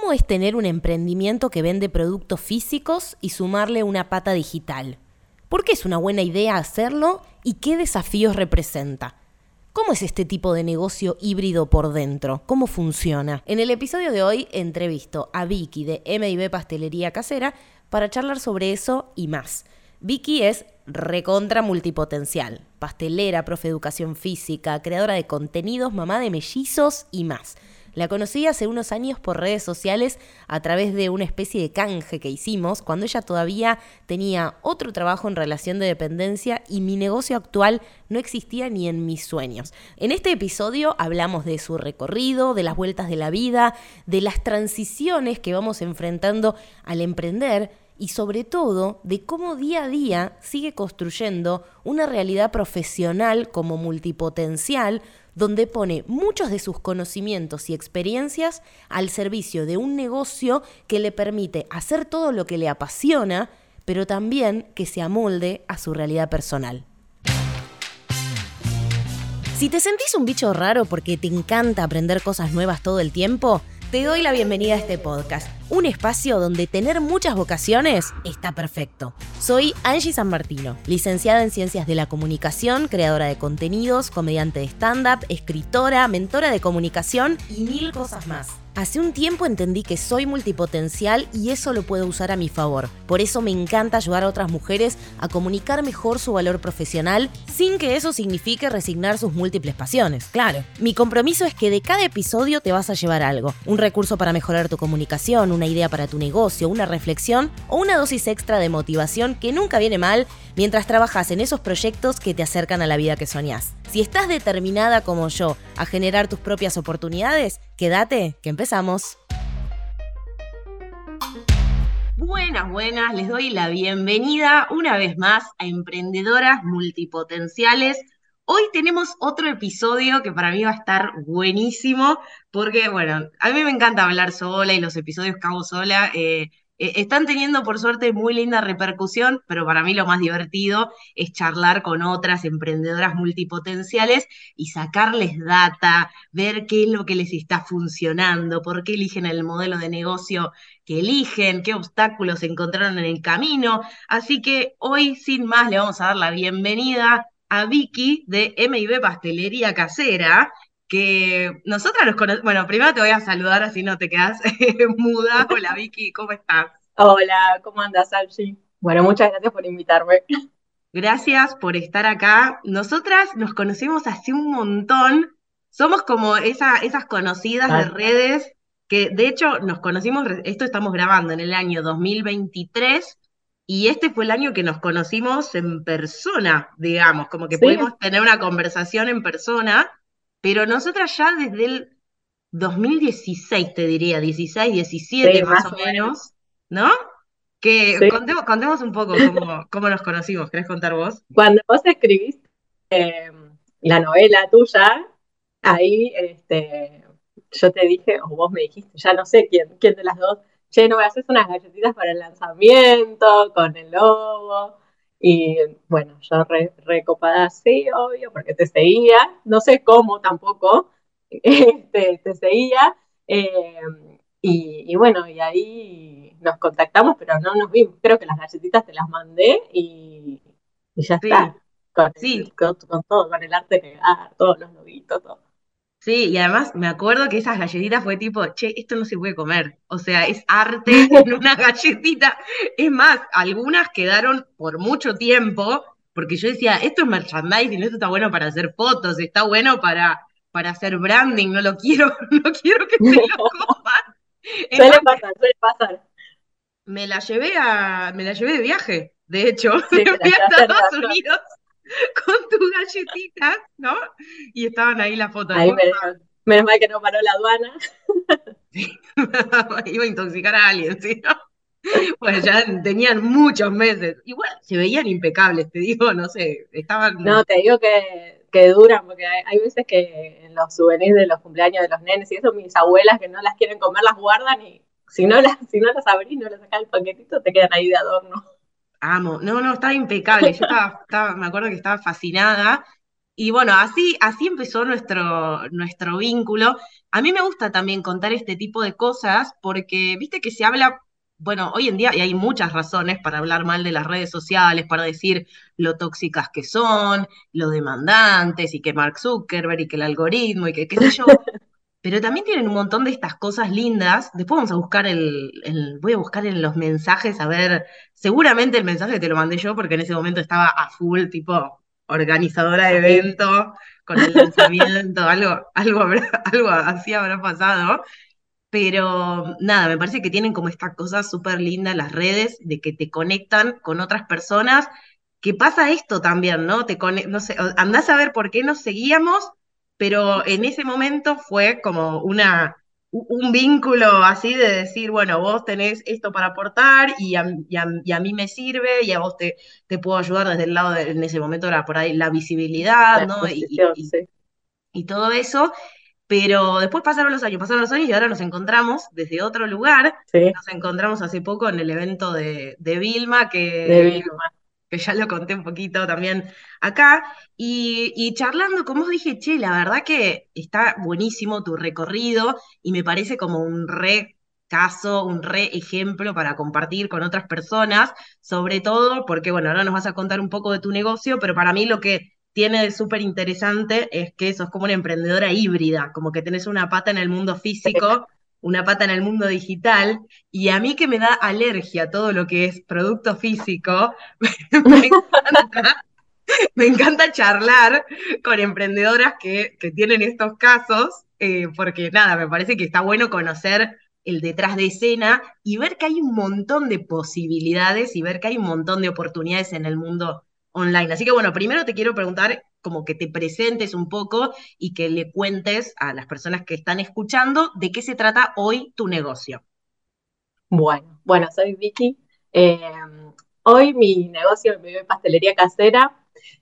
¿cómo es tener un emprendimiento que vende productos físicos y sumarle una pata digital? ¿Por qué es una buena idea hacerlo y qué desafíos representa? ¿Cómo es este tipo de negocio híbrido por dentro? ¿Cómo funciona? En el episodio de hoy entrevisto a Vicky de MIB Pastelería Casera para charlar sobre eso y más. Vicky es recontra multipotencial, pastelera, profe de educación física, creadora de contenidos, mamá de mellizos y más. La conocí hace unos años por redes sociales a través de una especie de canje que hicimos cuando ella todavía tenía otro trabajo en relación de dependencia y mi negocio actual no existía ni en mis sueños. En este episodio hablamos de su recorrido, de las vueltas de la vida, de las transiciones que vamos enfrentando al emprender y sobre todo de cómo día a día sigue construyendo una realidad profesional como multipotencial donde pone muchos de sus conocimientos y experiencias al servicio de un negocio que le permite hacer todo lo que le apasiona, pero también que se amolde a su realidad personal. Si te sentís un bicho raro porque te encanta aprender cosas nuevas todo el tiempo, te doy la bienvenida a este podcast, un espacio donde tener muchas vocaciones está perfecto. Soy Angie San Martino, licenciada en Ciencias de la Comunicación, creadora de contenidos, comediante de stand-up, escritora, mentora de comunicación y mil cosas más. Hace un tiempo entendí que soy multipotencial y eso lo puedo usar a mi favor. Por eso me encanta ayudar a otras mujeres a comunicar mejor su valor profesional sin que eso signifique resignar sus múltiples pasiones. Claro, mi compromiso es que de cada episodio te vas a llevar algo. Un recurso para mejorar tu comunicación, una idea para tu negocio, una reflexión o una dosis extra de motivación que nunca viene mal mientras trabajas en esos proyectos que te acercan a la vida que soñás. Si estás determinada como yo a generar tus propias oportunidades, quédate, que empezamos. Buenas, buenas, les doy la bienvenida una vez más a Emprendedoras Multipotenciales. Hoy tenemos otro episodio que para mí va a estar buenísimo, porque, bueno, a mí me encanta hablar sola y los episodios que hago sola eh, están teniendo por suerte muy linda repercusión, pero para mí lo más divertido es charlar con otras emprendedoras multipotenciales y sacarles data, ver qué es lo que les está funcionando, por qué eligen el modelo de negocio que eligen, qué obstáculos encontraron en el camino. Así que hoy, sin más, le vamos a dar la bienvenida a Vicky de MIB Pastelería Casera, que nosotras nos conocemos. Bueno, primero te voy a saludar así no te quedas muda. Hola Vicky, ¿cómo estás? Hola, ¿cómo andas, Alci? Bueno, muchas gracias por invitarme. Gracias por estar acá. Nosotras nos conocemos hace un montón. Somos como esa, esas conocidas de redes que de hecho nos conocimos, esto estamos grabando en el año 2023 y este fue el año que nos conocimos en persona, digamos, como que pudimos tener una conversación en persona pero nosotras ya desde el 2016, te diría, 16, 17 más, o menos, ¿no? Que contemos, un poco cómo, nos conocimos, ¿querés contar vos? Cuando vos escribiste em, la novela tuya, ahí este, yo te dije, o vos me dijiste, ya no sé quién, quién de las dos, che, no a hacer unas galletitas para el lanzamiento, con el logo. Y bueno, yo re, recopada, sí, obvio, porque te seguía, no sé cómo tampoco, este, te seguía. Eh, y, bueno, y ahí nos contactamos, pero no nos vimos. Creo que las galletitas te las mandé y, ya está. Con, sí. con, todo, con el arte que da, todos los loguitos, todo. Sí, y además me acuerdo que esas galletitas fue tipo, che, esto no se puede comer. O sea, es arte en una galletita. Es más, algunas quedaron por mucho tiempo, porque yo decía, esto es merchandising, esto está bueno para hacer fotos, está bueno para, para hacer branding, no lo quiero, no quiero que se lo coman. suele pasar, suele pasar. Me la llevé a, me la llevé de viaje, de hecho, fui a Estados Unidos con tus galletitas, ¿no? Y estaban ahí las fotos. menos, mal que no paró la aduana. Iba a intoxicar a alguien, ¿sí? ¿no? Pues ya tenían muchos meses. Igual se veían impecables, te digo, no sé, estaban... No, te digo que, que duran, porque hay, veces que en los souvenirs de los cumpleaños de los nenes y eso, mis abuelas que no las quieren comer las guardan y si no las, si no las abrís, no las sacas el paquetito, te quedan ahí de adorno. Amo. No, no, estaba impecable. Yo estaba, me acuerdo que estaba fascinada. Y bueno, así, así empezó nuestro, nuestro vínculo. A mí me gusta también contar este tipo de cosas porque, viste que se habla, bueno, hoy en día, y hay muchas razones para hablar mal de las redes sociales, para decir lo tóxicas que son, lo demandantes, y que Mark Zuckerberg, y que el algoritmo, y que qué sé yo. pero también tienen un montón de estas cosas lindas. Después vamos a buscar el, voy a buscar en los mensajes, a ver, seguramente el mensaje te lo mandé yo porque en ese momento estaba a full, tipo organizadora de evento, con el lanzamiento, algo, algo, algo así habrá pasado. Pero nada, me parece que tienen como esta cosa súper linda las redes, de que te conectan con otras personas, que pasa esto también, ¿no? Te no sé, andás a ver por qué nos seguíamos pero en ese momento fue como una, un vínculo así de decir, bueno, vos tenés esto para aportar y a, mí me sirve y a vos te, te puedo ayudar desde el lado de, en ese momento era por ahí la visibilidad, ¿no? Y, todo eso. Pero después pasaron los años, pasaron los años y ahora nos encontramos desde otro lugar. Nos encontramos hace poco en el evento de, de Vilma, que, de Vilma que ya lo conté un poquito también acá, y, charlando como os dije, che, la verdad que está buenísimo tu recorrido y me parece como un re caso, un re ejemplo para compartir con otras personas, sobre todo porque, bueno, ahora nos vas a contar un poco de tu negocio, pero para mí lo que tiene de súper interesante es que sos como una emprendedora híbrida, como que tenés una pata en el mundo físico una pata en el mundo digital y a mí que me da alergia todo lo que es producto físico, me encanta, charlar con emprendedoras que, tienen estos casos, eh, porque nada, me parece que está bueno conocer el detrás de escena y ver que hay un montón de posibilidades y ver que hay un montón de oportunidades en el mundo online. Así que bueno, primero te quiero preguntar como que te presentes un poco y que le cuentes a las personas que están escuchando de qué se trata hoy tu negocio. Bueno, bueno, soy Vicky. Eh, hoy mi negocio, mi pastelería casera,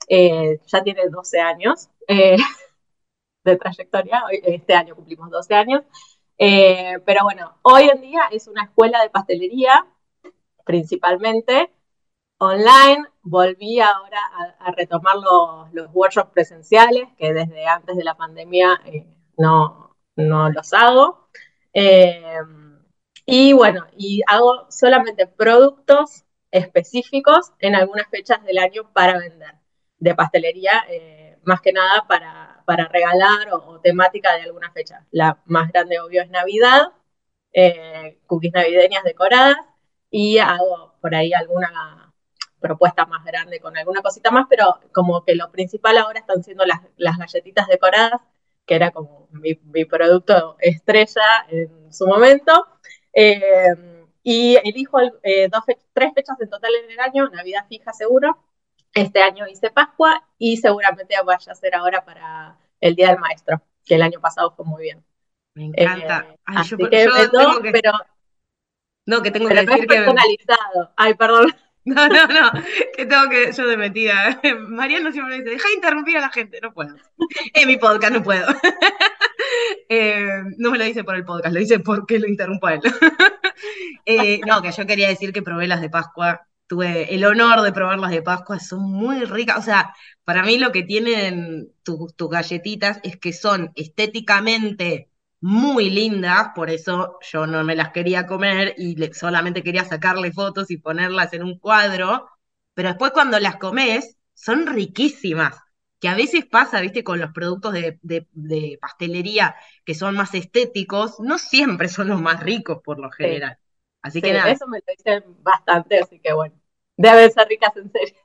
eh, ya tiene 12 años eh, de trayectoria. Este año cumplimos 12 años. pero bueno, hoy en día es una escuela de pastelería, principalmente, online. Volví ahora a, retomar los, workshops presenciales, que desde antes de la pandemia eh, no, no, los hago. Eh, y bueno, y hago solamente productos específicos en algunas fechas del año para vender, de pastelería, eh, más que nada para, para regalar o, temática de alguna fecha. La más grande, obvio, es Navidad, cookies navideñas decoradas, y hago por ahí alguna propuesta más grande con alguna cosita más, pero como que lo principal ahora están siendo las, galletitas decoradas, que era como mi, producto estrella en su momento. Eh, y elijo eh, dos tres fechas en total en el año, Navidad fija seguro. Este año hice Pascua y seguramente vaya a ser ahora para el Día del Maestro, que el año pasado fue muy bien. Me encanta. Eh, así que, yo pero... No, que tengo que decir que... personalizado. Ay, perdón. No, no, no, que tengo que, yo de metida. Mariano siempre me dice, deja de interrumpir a la gente, no puedo. En mi podcast no puedo. Eh, no me lo dice por el podcast, lo dice porque lo interrumpo a él. Eh, no, que yo quería decir que probé las de Pascua, tuve el honor de probar las de Pascua, son muy ricas, o sea, para mí lo que tienen tus galletitas es que son estéticamente muy lindas, por eso yo no me las quería comer y solamente quería sacarle fotos y ponerlas en un cuadro, pero después cuando las comes son riquísimas, que a veces pasa, viste, con los productos de, pastelería que son más estéticos, no siempre son los más ricos por lo general. Así que nada. Eso me lo dicen bastante, así que bueno, deben ser ricas en serio.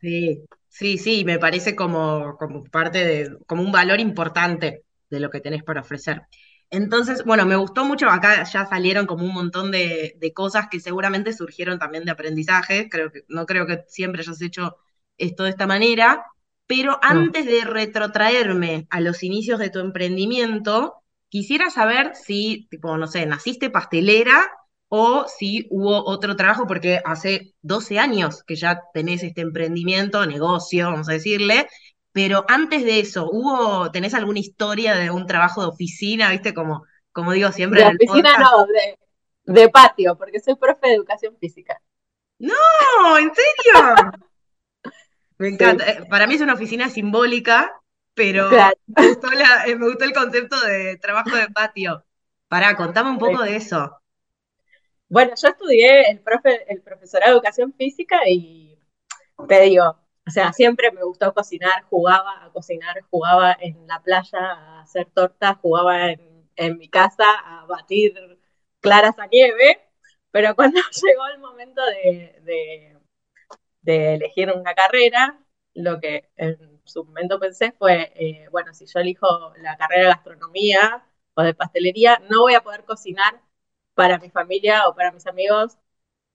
sí, sí, sí, me parece como, como parte de, como un valor importante de lo que tenés para ofrecer. Entonces, bueno, me gustó mucho, acá ya salieron como un montón de, cosas que seguramente surgieron también de aprendizaje, creo que, no creo que siempre hayas hecho esto de esta manera, pero antes de retrotraerme a los inicios de tu emprendimiento, quisiera saber si, tipo, no sé, naciste pastelera o si hubo otro trabajo, porque hace 12 años que ya tenés este emprendimiento, negocio, vamos a decirle, pero antes de eso, ¿hubo, tenés alguna historia de un trabajo de oficina, viste? Como, como digo siempre. De oficina no, de, patio, porque soy profe de educación física. No, ¿en serio? Me encanta. Eh, para mí es una oficina simbólica, pero Claro. me, gustó la- eh, me gustó el concepto de trabajo de patio. Pará, contame un poco de eso. Bueno, yo estudié el, profe, el profesorado de educación física y te digo, o sea, siempre me gustó cocinar, jugaba a cocinar, jugaba en la playa a hacer tortas, jugaba en, en mi casa a batir claras a nieve, pero cuando llegó el momento de, de- elegir una carrera, lo que en su momento pensé fue, eh, bueno, si yo elijo la carrera de gastronomía o de pastelería, no voy a poder cocinar para mi familia o para mis amigos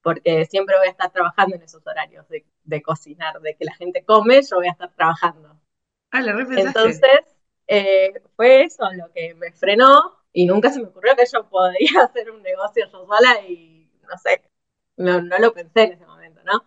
porque siempre voy a estar trabajando en esos horarios de cocinar, de que la gente come, yo voy a estar trabajando. Ah, repensaste. Entonces, eh, fue eso lo que me frenó y nunca se me ocurrió que yo podía hacer un negocio yo sola y no sé, no, no lo pensé en ese momento, ¿no?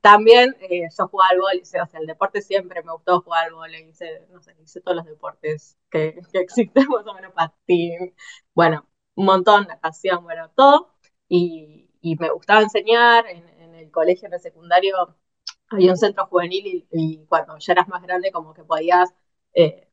También eh, yo jugaba al vóley, o sea, el deporte siempre me gustó jugar al vóley, hice, no sé, hice todos los deportes que, que existen, más o menos patín, bueno, un montón, natación, bueno, todo, y, y me gustaba enseñar, en, en el colegio, en el secundario, había un centro juvenil y, y cuando ya eras más grande como que podías eh,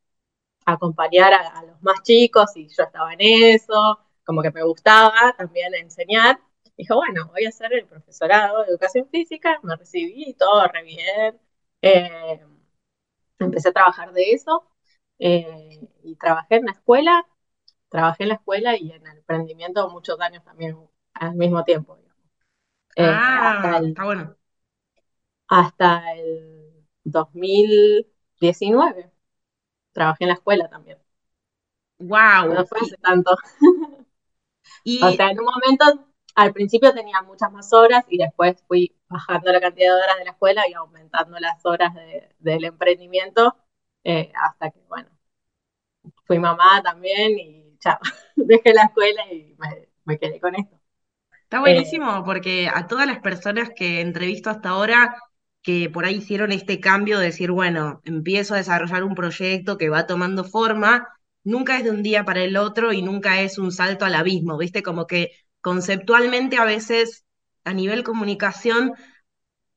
acompañar a, a los más chicos y yo estaba en eso, como que me gustaba también enseñar. Dije, bueno, voy a hacer el profesorado de educación física, me recibí todo re bien. Eh, empecé a trabajar de eso eh, y trabajé en la escuela, trabajé en la escuela y en el emprendimiento muchos años también al mismo tiempo. digamos. Ah, el, está bueno. Hasta el 2019 trabajé en la escuela también. No Wow. fue hace tanto. Y, O sea, en un momento, al principio tenía muchas más horas y después fui bajando la cantidad de horas de la escuela y aumentando las horas de- del emprendimiento eh, hasta que, bueno, fui mamá también y chao, dejé la escuela y me, me quedé con esto. Está Eh, buenísimo porque a todas las personas que entrevisto hasta ahora que por ahí hicieron este cambio de decir, bueno, empiezo a desarrollar un proyecto que va tomando forma, nunca es de un día para el otro y nunca es un salto al abismo, ¿viste? Como que conceptualmente a veces a nivel comunicación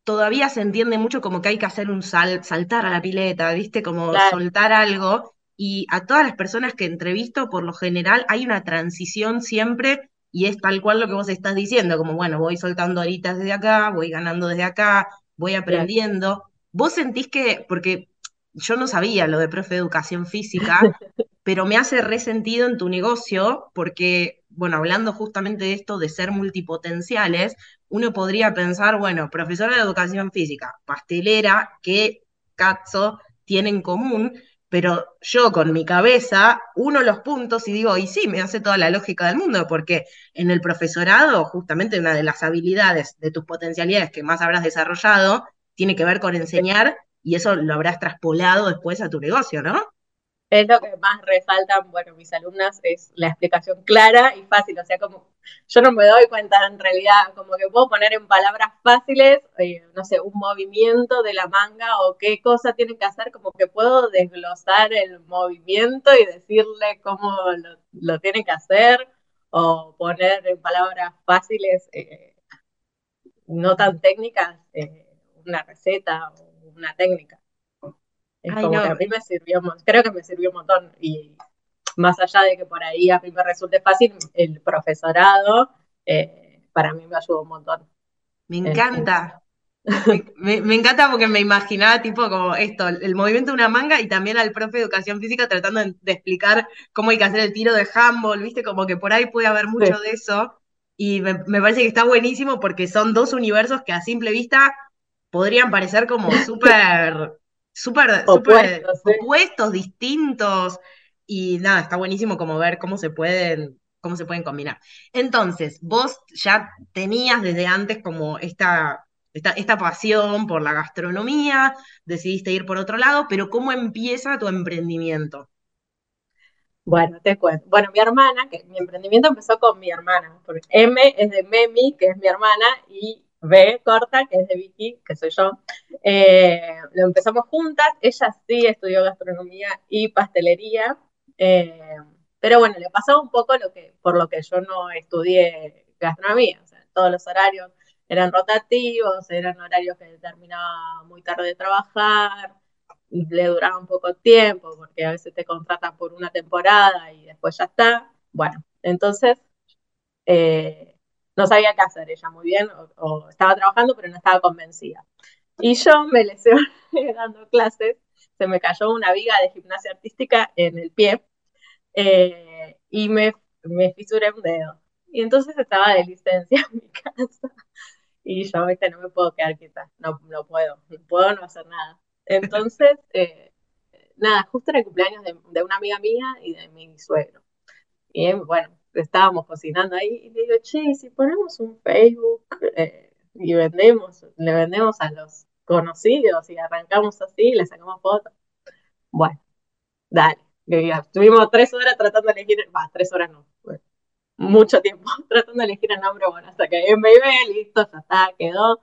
todavía se entiende mucho como que hay que hacer un sal, saltar a la pileta, ¿viste? Como claro, soltar algo. Y a todas las personas que entrevisto, por lo general, hay una transición siempre y es tal cual lo que vos estás diciendo, como, bueno, voy soltando horitas desde acá, voy ganando desde acá, voy claro. aprendiendo. ¿Vos sentís que, porque yo no sabía lo de profe de educación física, pero me hace resentido en tu negocio porque, bueno, hablando justamente de esto de ser multipotenciales, uno podría pensar, bueno, profesora de educación física, pastelera, ¿qué cazzo tiene en común? Pero yo con mi cabeza uno los puntos y digo, y sí, me hace toda la lógica del mundo, porque en el profesorado, justamente una de las habilidades de tus potencialidades que más habrás desarrollado, tiene que ver con enseñar y eso lo habrás traspolado después a tu negocio, ¿no? Es lo que más resaltan, bueno, mis alumnas, es la explicación clara y fácil. O sea, como yo no me doy cuenta en realidad, como que puedo poner en palabras fáciles, eh, no sé, un movimiento de la manga o qué cosa tienen que hacer, como que puedo desglosar el movimiento y decirle cómo lo, lo tienen que hacer o poner en palabras fáciles, eh, no tan técnicas, eh, una receta o una técnica. Es Ay, como que no, a mí me sirvió, creo que me sirvió un montón. Y más allá de que por ahí a mí me resulte fácil, el profesorado eh, para mí me ayudó un montón me encanta. Me, me- me encanta porque me imaginaba tipo como esto, el movimiento de una manga y también al profe de educación física tratando de, de explicar cómo hay que hacer el tiro de handball, ¿viste? Como que por ahí puede haber mucho Sí, de eso. Y me, me parece que está buenísimo porque son dos universos que a simple vista podrían parecer como súper, súper, opuestos, sí. opuestos, distintos. Y nada, está buenísimo como ver cómo se pueden, cómo se pueden combinar. Entonces, vos ya tenías desde antes como esta, esta, esta pasión por la gastronomía, decidiste ir por otro lado, pero ¿cómo empieza tu emprendimiento? Bueno, te cuento. Bueno, mi hermana, que mi emprendimiento empezó con mi hermana, porque M es de Memi, que es mi hermana, y B corta, que es de Vicky, que soy yo. Eh, lo empezamos juntas. Ella sí estudió gastronomía y pastelería, eh, pero bueno, le pasaba un poco lo que, por lo que yo no estudié gastronomía, todos los horarios. eran rotativos, eran horarios que terminaba muy tarde de trabajar, le duraba un poco tiempo, porque a veces te contratan por una temporada y después ya está. Bueno, entonces eh, no sabía qué hacer ella muy bien, o, estaba trabajando, pero no estaba convencida. Y yo me lesioné dando clases, se me cayó una viga de gimnasia artística en el pie eh, y me, me fisuré un dedo. Y entonces estaba de licencia en mi casa. Y yo, viste, no me puedo quedar quieta, no, no puedo, no puedo no hacer nada. Entonces, eh, nada, justo era el cumpleaños de, una amiga mía y de mi suegro. Y bueno, estábamos cocinando ahí y le digo, che, si ponemos un Facebook eh, y vendemos, le vendemos a los conocidos y arrancamos así, le sacamos fotos. Bueno, dale. Estuvimos tres horas tratando de elegir, va, tres horas no, mucho tiempo tratando de elegir el nombre, bueno, hasta que iba, listo, ya está, quedó.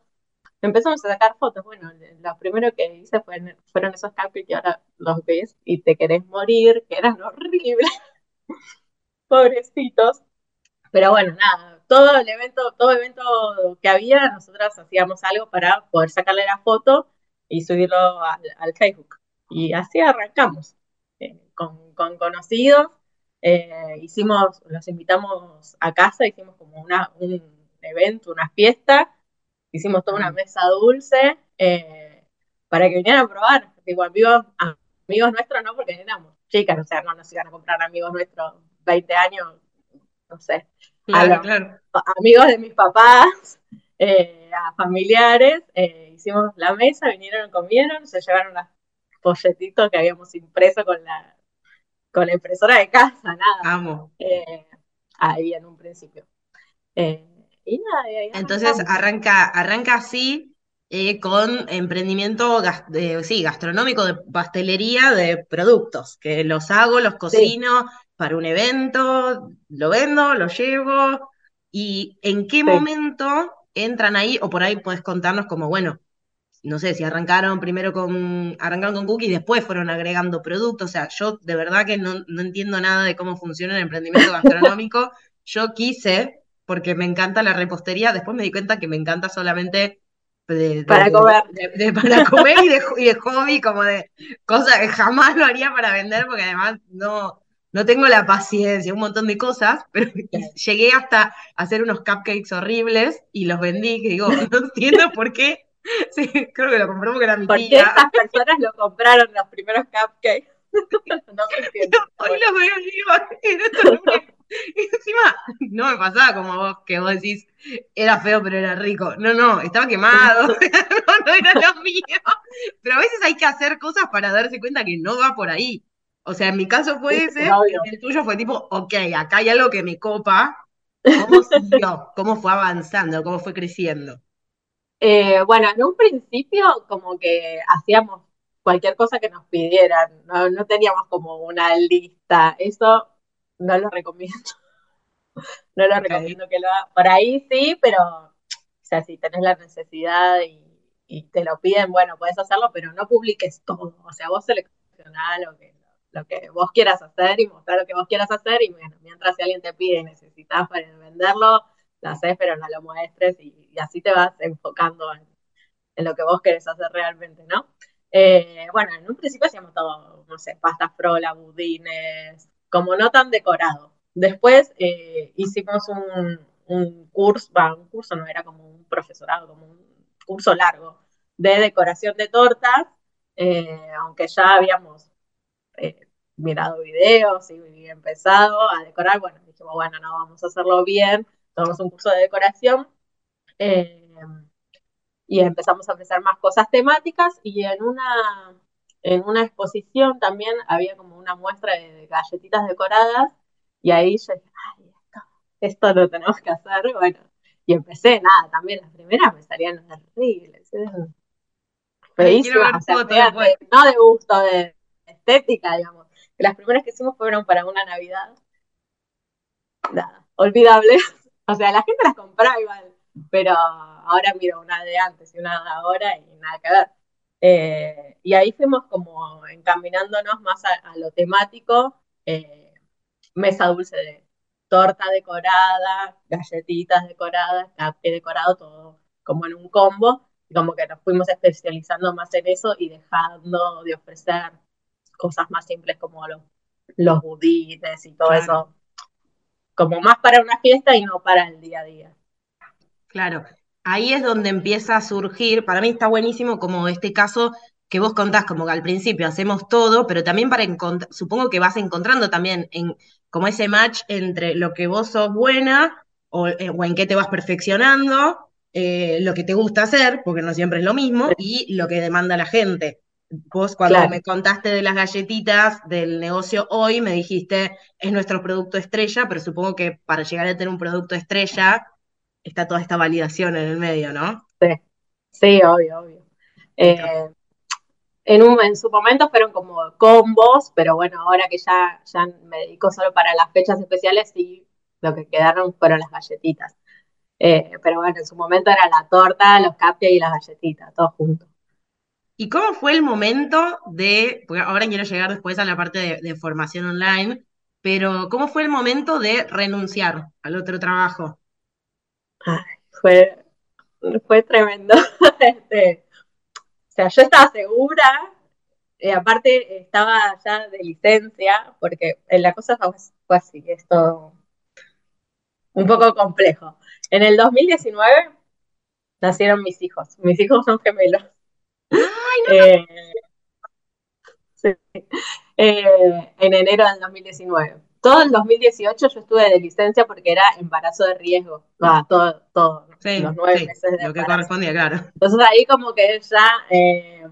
Empezamos a sacar fotos, bueno, lo primero que hice fueron esos cupcakes que ahora los ves y te querés morir, que eran horribles, pobrecitos. Pero bueno, nada, todo el evento, todo evento que había, nosotras hacíamos algo para poder sacarle la foto y subirlo al, Facebook. Y así arrancamos, eh, con, con conocidos eh, hicimos, los invitamos a casa, hicimos como una, un evento, una fiesta, hicimos toda una mesa dulce eh, para que vinieran a probar. Digo, amigos, amigos nuestros no, porque éramos chicas, o sea, no nos iban a comprar amigos nuestros 20 años, no sé. Amigos de mis papás, eh, a familiares, hicimos la mesa, vinieron, comieron, se llevaron las folletitos que habíamos impreso con la, con la impresora de casa, nada. Amo. Eh, ahí en un principio. Eh, y nada, Entonces arranca, arranca así eh, con emprendimiento sí, gastronómico de pastelería de productos, que los hago, los cocino para un evento, lo vendo, lo llevo. ¿Y en qué momento entran ahí? O por ahí puedes contarnos como, bueno, no sé, si arrancaron primero con, arrancaron con cookies y después fueron agregando productos. O sea, yo de verdad que no, entiendo nada de cómo funciona el emprendimiento gastronómico. yo quise, porque me encanta la repostería, después me di cuenta que me encanta solamente para comer. para comer y de, hobby, como de cosas que jamás lo haría para vender, porque además no, no tengo la paciencia, un montón de cosas, pero llegué hasta hacer unos cupcakes horribles y los vendí, que digo, no entiendo por qué Sí, creo que lo compró porque era mi Porque tía. estas personas lo compraron los primeros cupcakes. no se Hoy los veo vivo. Y encima, no me pasaba como vos, que vos decís, era feo pero era rico. No, no, estaba quemado. no, no era lo mío. Pero a veces hay que hacer cosas para darse cuenta que no va por ahí. O sea, en mi caso fue ese, el tuyo fue tipo, ok, acá hay algo que me copa. ¿Cómo siguió? ¿Cómo fue avanzando? ¿Cómo fue creciendo? Eh, bueno, en un principio como que hacíamos cualquier cosa que nos pidieran, no, teníamos como una lista, eso no lo recomiendo. no lo recomiendo que lo haga. Por ahí sí, pero, o sea, si tenés la necesidad y, te lo piden, bueno, puedes hacerlo, pero no publiques todo. O sea, vos seleccionás lo que, lo que vos quieras hacer y mostrar lo que vos quieras hacer y mientras si alguien te pide y necesitas para venderlo, lo haces, pero no lo muestres y, así te vas enfocando en, lo que vos querés hacer realmente, ¿no? Eh, bueno, en un principio hacíamos todo, no sé, pastas frola, budines, como no tan decorado. Después eh, hicimos un, curso, va, un curso no era como un profesorado, como un curso largo de decoración de tortas, eh, aunque ya habíamos mirado videos y empezado a decorar, bueno, dijimos, bueno, no, vamos a hacerlo bien, tomamos un curso de decoración eh, y empezamos a ofrecer más cosas temáticas y en una, en una exposición también había como una muestra de galletitas decoradas y ahí yo dije, ay, esto, esto lo tenemos que hacer, bueno, y empecé, nada, también las primeras me salían horribles, feísimas, o sea, no de gusto, de estética, digamos. Las primeras que hicimos fueron para una Navidad, nada, olvidable. O sea, la gente las compraba igual, pero ahora miro una de antes y una de ahora y nada que ver. Eh, y ahí fuimos como encaminándonos más a, lo temático, eh, mesa dulce de torta decorada, galletitas decoradas, café decorado, todo como en un combo, y como que nos fuimos especializando más en eso y dejando de ofrecer cosas más simples como los, los budines y todo Claro. eso, como más para una fiesta y no para el día a día. Claro, ahí es donde empieza a surgir, para mí está buenísimo como este caso que vos contás, como que al principio hacemos todo, pero también para encontrar, supongo que vas encontrando también en, como ese match entre lo que vos sos buena o, eh, o en qué te vas perfeccionando, eh, lo que te gusta hacer, porque no siempre es lo mismo, y lo que demanda la gente. Vos cuando Claro. me contaste de las galletitas del negocio hoy, me dijiste, es nuestro producto estrella, pero supongo que para llegar a tener un producto estrella está toda esta validación en el medio, ¿no? Sí, sí, obvio, obvio. Eh, en, un, en su momento fueron como combos, pero bueno, ahora que ya, ya me dedico solo para las fechas especiales, sí, lo que quedaron fueron las galletitas. Eh, pero bueno, en su momento era la torta, los cupcakes y las galletitas, todos juntos. ¿Y cómo fue el momento de, porque ahora quiero llegar después a la parte de, formación online, pero ¿cómo fue el momento de renunciar al otro trabajo? Ay, fue, fue tremendo. Este, o sea, yo estaba segura, y aparte estaba ya de licencia, porque en la cosa fue, fue así, esto un poco complejo. En el 2019 nacieron mis hijos. Mis hijos son gemelos. Eh, sí. Eh, en enero del 2019. Todo el 2018 yo estuve de licencia porque era embarazo de riesgo. Ah, todo, todo, Sí, los nueve sí, meses de lo que correspondía, claro. Entonces ahí como que ya, eh,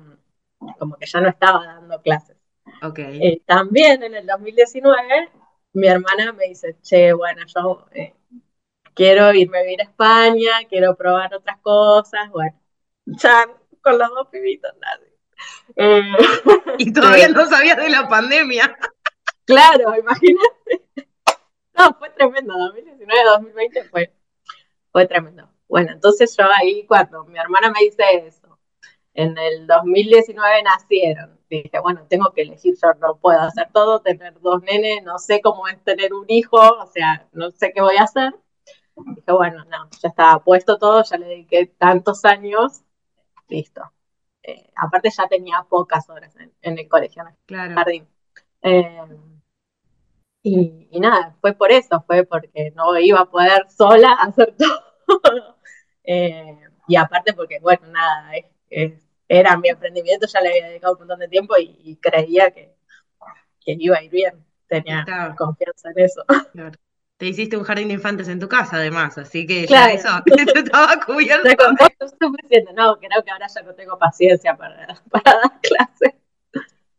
como que ya no estaba dando clases. Ok. Eh, también en el 2019, mi hermana me dice, che, bueno, yo eh, quiero irme a vivir a España, quiero probar otras cosas, bueno, ya con los dos nadie. Eh, Y todavía sí. no sabías de la pandemia. Claro, imagínate. No, fue tremendo, 2019, 2020 fue, fue tremendo. Bueno, entonces yo ahí cuando mi hermana me dice eso, en el 2019 nacieron, dije, bueno, tengo que elegir, yo no puedo hacer todo, tener dos nenes, no sé cómo es tener un hijo, o sea, no sé qué voy a hacer. Dije, bueno, no, ya estaba puesto todo, ya le dediqué tantos años, listo. Eh, aparte ya tenía pocas horas en, en el colegio, en el Claro. jardín. Eh, y, y nada, fue por eso, fue porque no iba a poder sola hacer todo. Eh, y aparte porque, bueno, nada, era mi emprendimiento, ya le había dedicado un montón de tiempo y, y creía que, que iba a ir bien. Tenía Claro. confianza en eso. Claro. Te hiciste un jardín de infantes en tu casa, además, así que Claro. ya eso estaba cubierto. No, creo que ahora ya no tengo paciencia para, para dar clases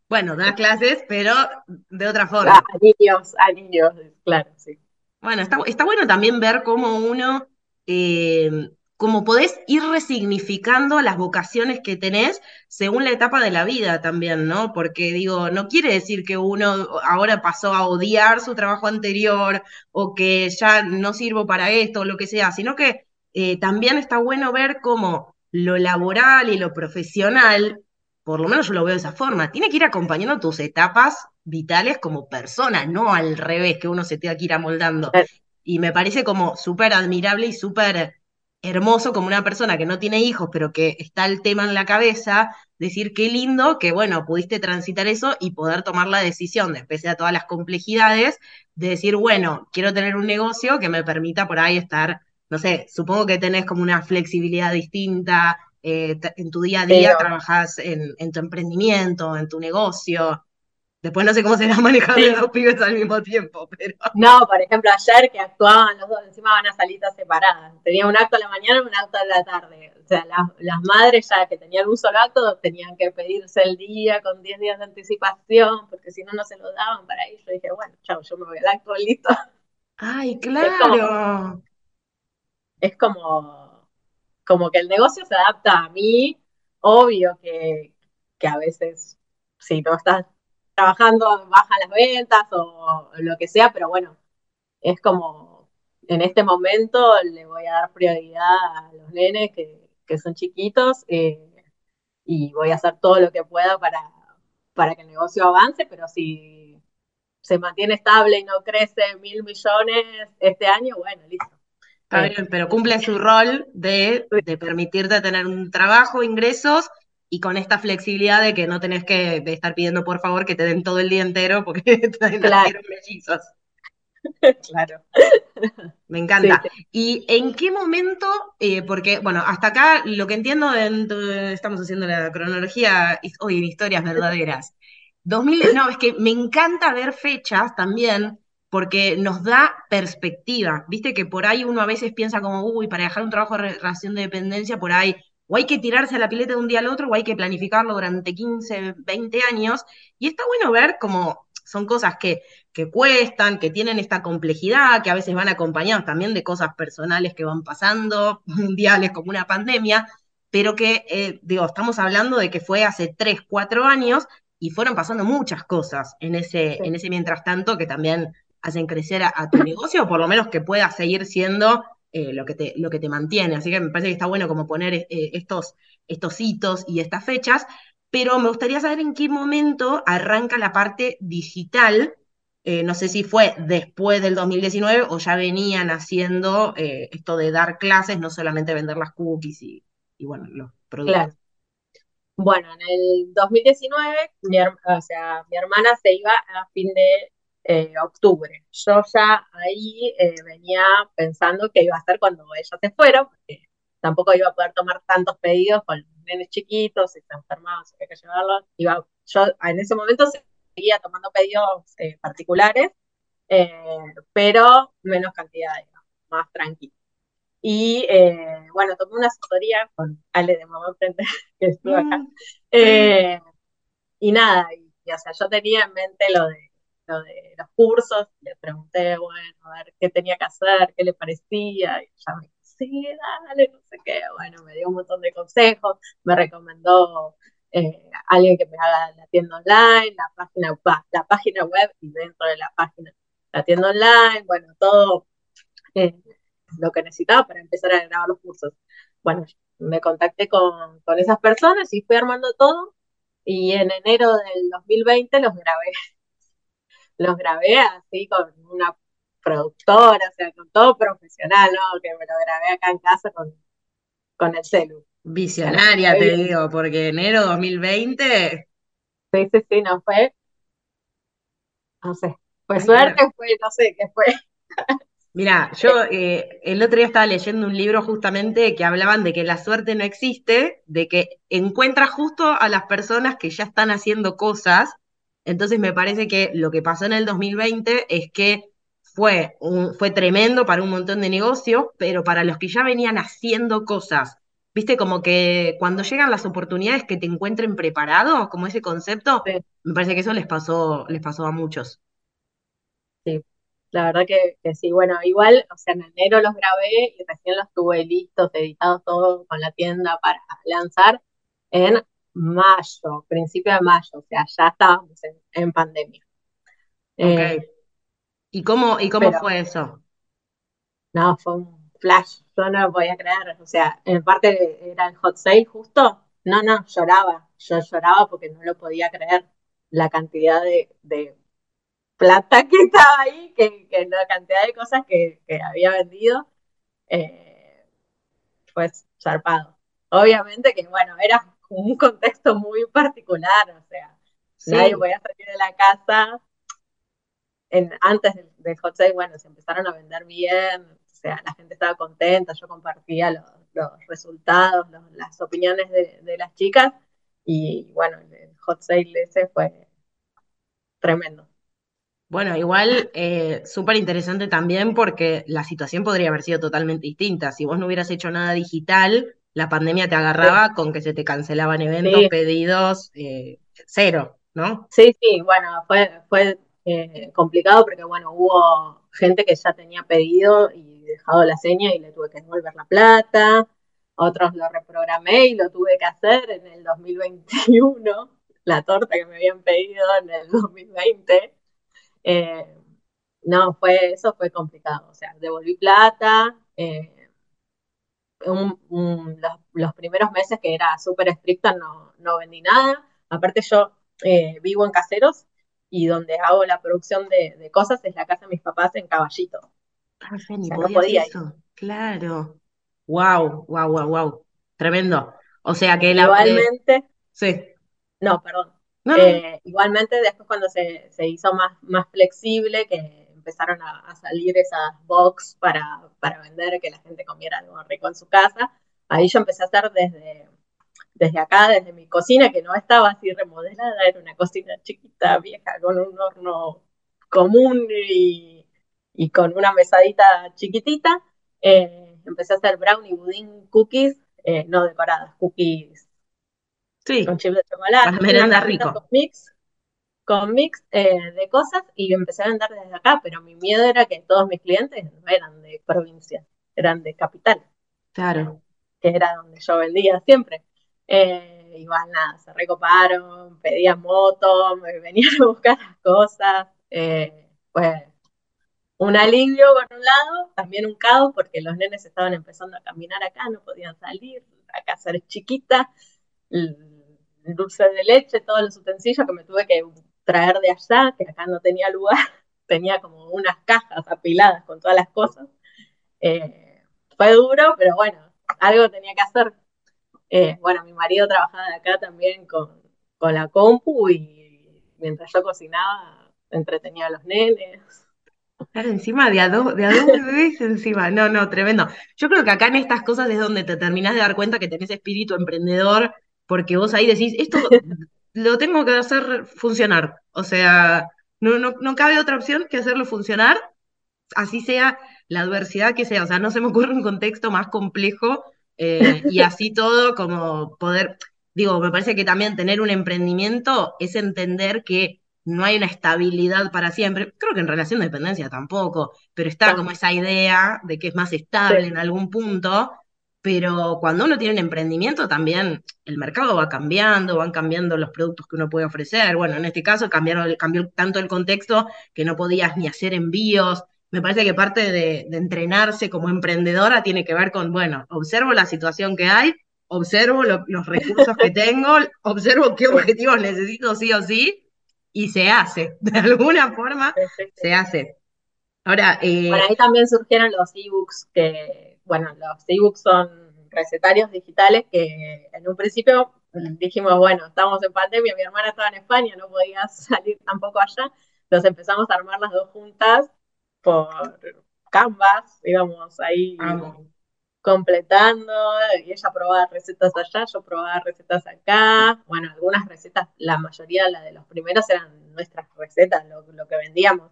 Bueno, das clases, pero de otra forma. a niños, a niños, claro, sí. Bueno, está, está bueno también ver cómo uno, eh, cómo podés ir resignificando las vocaciones que tenés según la etapa de la vida también, ¿no? Porque digo, no quiere decir que uno ahora pasó a odiar su trabajo anterior o que ya no sirvo para esto o lo que sea, sino que eh, también está bueno ver cómo lo laboral y lo profesional, por lo menos yo lo veo de esa forma, tiene que ir acompañando tus etapas vitales como persona, no al revés, que uno se tenga que ir amoldando. Claro. Y me parece como súper admirable y súper hermoso como una persona que no tiene hijos, pero que está el tema en la cabeza, decir qué lindo que, bueno, pudiste transitar eso y poder tomar la decisión, de, pese a todas las complejidades, de decir, bueno, quiero tener un negocio que me permita por ahí estar, no sé, supongo que tenés como una flexibilidad distinta, eh, en tu día a día en, en tu emprendimiento, en tu negocio. Después no sé cómo será manejar a Sí. dos pibes al mismo tiempo, pero No, por ejemplo, ayer que actuaban los dos, encima van a salitas separadas. Tenía un acto a la mañana y un acto a la tarde. O sea, las, las madres ya que tenían un solo acto tenían que pedirse el día con 10 días de anticipación, porque si no, no se lo daban para ellos. Yo dije, bueno, chao, yo me voy al acto, listo. ¡ay, como- claro! Es como, como que el negocio se adapta a mí. Obvio que, que a veces, si no estás trabajando, bajan las ventas o lo que sea, pero bueno, es como en este momento le voy a dar prioridad a los nenes que, que son chiquitos eh, y voy a hacer todo lo que pueda para, para que el negocio avance, pero si se mantiene estable y no crece mil millones este año, bueno, listo. Pero cumple su rol de, de, permitirte tener un trabajo, ingresos y con esta flexibilidad de que no tenés que estar pidiendo por favor que te den todo el día entero porque te claro. mellizos. claro. Me encanta. ¿Y en qué momento? Eh, porque, bueno, hasta acá lo que entiendo, estamos haciendo la cronología, hoy en historias verdaderas. 2000, no, es que me encanta ver fechas también porque nos da perspectiva. Viste que por ahí uno a veces piensa como, uy, para dejar un trabajo de relación de dependencia, por ahí o hay que tirarse a la pileta de un día al otro, o hay que planificarlo durante 15, 20 años. Y está bueno ver cómo son cosas que, que cuestan, que tienen esta complejidad, que a veces van acompañados también de cosas personales que van pasando, mundiales como una pandemia, pero que, eh, digo, estamos hablando de que fue hace 3, 4 años y fueron pasando muchas cosas en ese, en ese mientras tanto que también hacen crecer a, tu negocio, o por lo menos que pueda seguir siendo eh, lo, que te, lo que te mantiene. Así que me parece que está bueno como poner eh, estos, estos hitos y estas fechas, pero me gustaría saber en qué momento arranca la parte digital. Eh, no sé si fue después del 2019 o ya venían haciendo esto de dar clases, no solamente vender las cookies y, bueno, los productos. Bueno, en el 2019, mi, o sea, mi hermana se iba a fin de eh, octubre. Yo ya ahí eh, venía pensando que iba a ser cuando ella se fuera, porque tampoco iba a poder tomar tantos pedidos con nenes chiquitos, si se enfermaban, si había que llevarlos. Iba, yo en ese momento seguía tomando pedidos eh, particulares, pero menos cantidad, más tranquilo. Y bueno, tomé una asesoría con Ale de Mamá Emprende, que estuvo acá. Mm. y nada, y, o sea, yo tenía en mente lo de de los cursos, le pregunté, bueno, a ver qué tenía que hacer, qué le parecía, y ella me dijo, sí, dale, no sé qué, bueno, me dio un montón de consejos, me recomendó eh, alguien que me haga la tienda online, la página, la página web y dentro de la página la tienda online, bueno, todo eh, lo que necesitaba para empezar a grabar los cursos. Bueno, me contacté con, con esas personas y fui armando todo y en enero del 2020 los grabé los grabé así con una productora, o sea, con todo profesional, ¿no? Que me lo grabé acá en casa con, con el celu. Visionaria, te digo, porque enero 2020. Sí, sí, sí, no fue. No sé, fue suerte, fue, no sé qué fue. Mira, yo eh, el otro día estaba leyendo un libro justamente que hablaban de que la suerte no existe, de que encuentra justo a las personas que ya están haciendo cosas entonces me parece que lo que pasó en el 2020 es que fue, fue tremendo para un montón de negocios, pero para los que ya venían haciendo cosas, viste, como que cuando llegan las oportunidades que te encuentren preparado, como ese concepto, me parece que eso les pasó, les pasó a muchos. Sí, la verdad que, sí, bueno, igual, o sea, en enero los grabé y recién los tuve listos, editados todos con la tienda para lanzar en mayo, principio de mayo, o sea, ya estábamos en, pandemia. Eh, ¿Y cómo, y cómo fue eso? No, fue un flash, yo no lo podía creer, o sea, en parte era el hot sale justo, no, no, lloraba, yo lloraba porque no lo podía creer, la cantidad de, plata que estaba ahí, que, la cantidad de cosas que, había vendido, eh, fue zarpado. Obviamente que, bueno, era un contexto muy particular, o sea, nadie voy a salir de la casa. En, antes del, hot sale, bueno, se empezaron a vender bien, o sea, la gente estaba contenta, yo compartía los, resultados, las opiniones de, las chicas, y bueno, el hot sale ese fue tremendo. Bueno, igual eh, súper interesante también porque la situación podría haber sido totalmente distinta. Si vos no hubieras hecho nada digital, la pandemia te agarraba con que se te cancelaban eventos, pedidos, eh, cero, ¿no? Sí, sí, bueno, fue, fue eh, complicado porque, bueno, hubo gente que ya tenía pedido y dejado la seña y le tuve que devolver la plata, otros lo reprogramé y lo tuve que hacer en el 2021, la torta que me habían pedido en el 2020. Eh, no, fue, eso fue complicado, o sea, devolví plata, eh, los, primeros meses que era súper estricta no, no, vendí nada. Aparte yo eh, vivo en Caseros y donde hago la producción de, cosas es la casa de mis papás en Caballito. Ah, no podía eso. Claro. Wow, wow, wow, wow. Tremendo. O sea que la. Igualmente. sí. No, perdón. Eh, igualmente, después cuando se, hizo más, más flexible, que empezaron a, salir esas box para, para, vender, que la gente comiera algo rico en su casa, ahí yo empecé a hacer desde, desde acá, desde mi cocina, que no estaba así remodelada, era una cocina chiquita, vieja, con un horno común y, con una mesadita chiquitita. Eh, empecé a hacer brownie, budín, cookies, eh, no decoradas, cookies Sí. Con chip de chocolate. rico. Con mix, mix eh, de cosas y empecé a vender desde acá, pero mi miedo era que todos mis clientes no eran de provincia, eran de capital. Claro. Que era donde yo vendía siempre. Eh, igual nada, se recoparon, pedían moto, me venían a buscar las cosas. Eh, pues un alivio por un lado, también un caos porque los nenes estaban empezando a caminar acá, no podían salir, acá ser chiquita dulce de leche, todos los utensilios que me tuve que traer de allá, que acá no tenía lugar, tenía como unas cajas apiladas con todas las cosas. Eh, fue duro, pero bueno, algo tenía que hacer. Eh, bueno, mi marido trabajaba de acá también con, con la compu y mientras yo cocinaba entretenía a los nenes. Claro, encima de a, dos, de a dos bebés encima. No, no, tremendo. Yo creo que acá en estas cosas es donde te terminás de dar cuenta que tenés espíritu emprendedor porque vos ahí decís, esto lo tengo que hacer funcionar. O sea, no, no, cabe otra opción que hacerlo funcionar, así sea la adversidad que sea. O sea, no se me ocurre un contexto más complejo eh, y así todo como poder, digo, me parece que también tener un emprendimiento es entender que no hay una estabilidad para siempre. Creo que en relación de dependencia tampoco, pero está como esa idea de que es más estable en algún punto pero cuando uno tiene un emprendimiento también el mercado va cambiando, van cambiando los productos que uno puede ofrecer. Bueno, en este caso cambiaron, cambió tanto el contexto que no podías ni hacer envíos. Me parece que parte de, entrenarse como emprendedora tiene que ver con, bueno, observo la situación que hay, observo los recursos que tengo, observo qué objetivos necesito sí o sí, y se hace. De alguna forma se hace. Ahora, eh, ahí también surgieron los ebooks que bueno, los ebooks son recetarios digitales que en un principio dijimos, bueno, estamos en pandemia, mi hermana estaba en España, no podía salir tampoco allá, entonces empezamos a armar las dos juntas por Canvas, íbamos ahí completando, y ella probaba recetas allá, yo probaba recetas acá, bueno, algunas recetas, la mayoría, la de los primeros eran nuestras recetas, lo que vendíamos.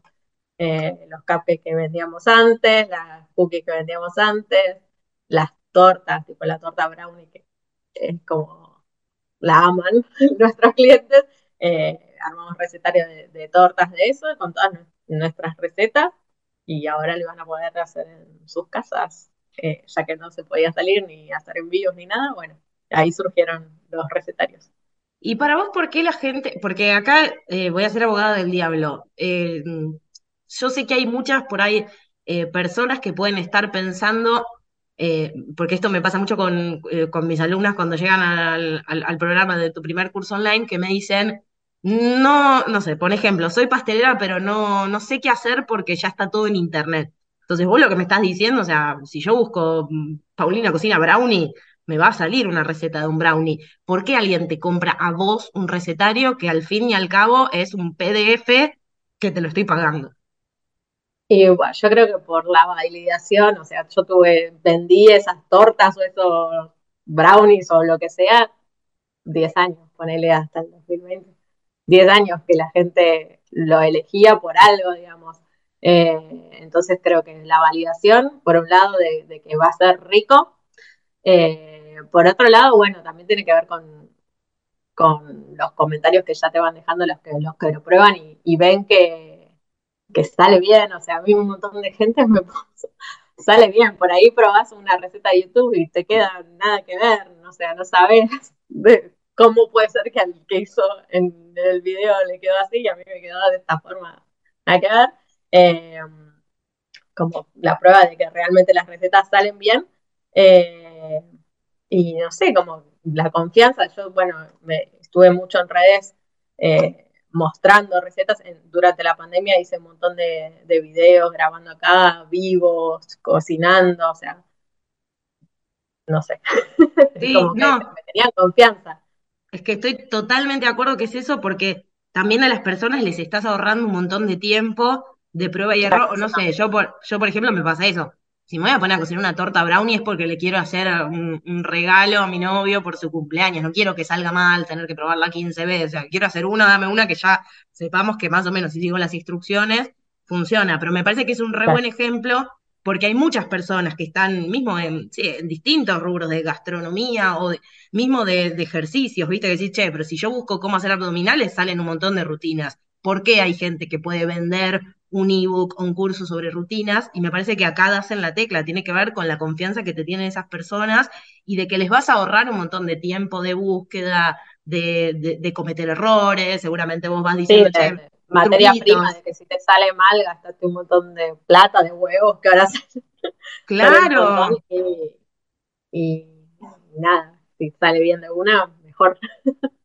Eh, los cupcakes que vendíamos antes, las cookies que vendíamos antes, las tortas, tipo la torta brownie, que es como la aman nuestros clientes. Eh, armamos recetario de, tortas de eso, con todas nuestras recetas, y ahora lo van a poder hacer en sus casas, eh, ya que no se podía salir ni hacer envíos ni nada. Bueno, ahí surgieron los recetarios. ¿Y para vos por qué la gente? Porque acá voy a ser abogada del diablo yo sé que hay muchas por ahí eh, personas que pueden estar pensando, eh, porque esto me pasa mucho con, eh, mis alumnas cuando llegan al, programa de tu primer curso online, que me dicen, no, no sé, por ejemplo, soy pastelera, pero no, no sé qué hacer porque ya está todo en internet. Entonces, vos lo que me estás diciendo, o sea, si yo busco mm, Paulina Cocina Brownie, me va a salir una receta de un brownie. ¿Por qué alguien te compra a vos un recetario que al fin y al cabo es un PDF que te lo estoy pagando? Y bueno, yo creo que por la validación, o sea, yo tuve, vendí esas tortas o esos brownies o lo que sea, 10 años, ponele hasta el 2020. 10 años que la gente lo elegía por algo, digamos. Eh, entonces creo que la validación, por un lado, de, que va a ser rico. Eh, por otro lado, bueno, también tiene que ver con, con los comentarios que ya te van dejando los que, los que lo prueban y ven que que sale bien, o sea, a mí un montón de gente me puso, sale bien, por ahí probás una receta de YouTube y te queda nada que ver, o sea, no sabes cómo puede ser que al que hizo en el video le quedó así y a mí me quedó de esta forma, nada que ver. Eh, como la prueba de que realmente las recetas salen bien. Eh, y no sé, como la confianza, yo, bueno, me, estuve mucho en redes eh, mostrando recetas. durante la pandemia hice un montón de, de videos grabando acá, vivos, cocinando, o sea, no sé. Sí, no. me tenían confianza. Es que estoy totalmente de acuerdo que es eso porque también a las personas les estás ahorrando un montón de tiempo de prueba y error. No sé, yo por, yo por ejemplo me pasa eso. Si me voy a poner a cocinar una torta brownie es porque le quiero hacer un, regalo a mi novio por su cumpleaños. No quiero que salga mal, tener que probarla 15 veces. O sea, quiero hacer una, dame una que ya sepamos que más o menos si sigo las instrucciones funciona. Pero me parece que es un re buen ejemplo porque hay muchas personas que están mismo en, distintos rubros de gastronomía o mismo de, ejercicios, viste, que decís, che, pero si yo busco cómo hacer abdominales, salen un montón de rutinas. ¿Por qué hay gente que puede vender un ebook o un curso sobre rutinas? Y me parece que acá das en la tecla, tiene que ver con la confianza que te tienen esas personas y de que les vas a ahorrar un montón de tiempo de búsqueda, de, cometer errores, seguramente vos vas diciendo, materia prima, de que si te sale mal, gastaste un montón de plata, de huevos, que ahora Claro. y, nada, si sale bien de una, mejor.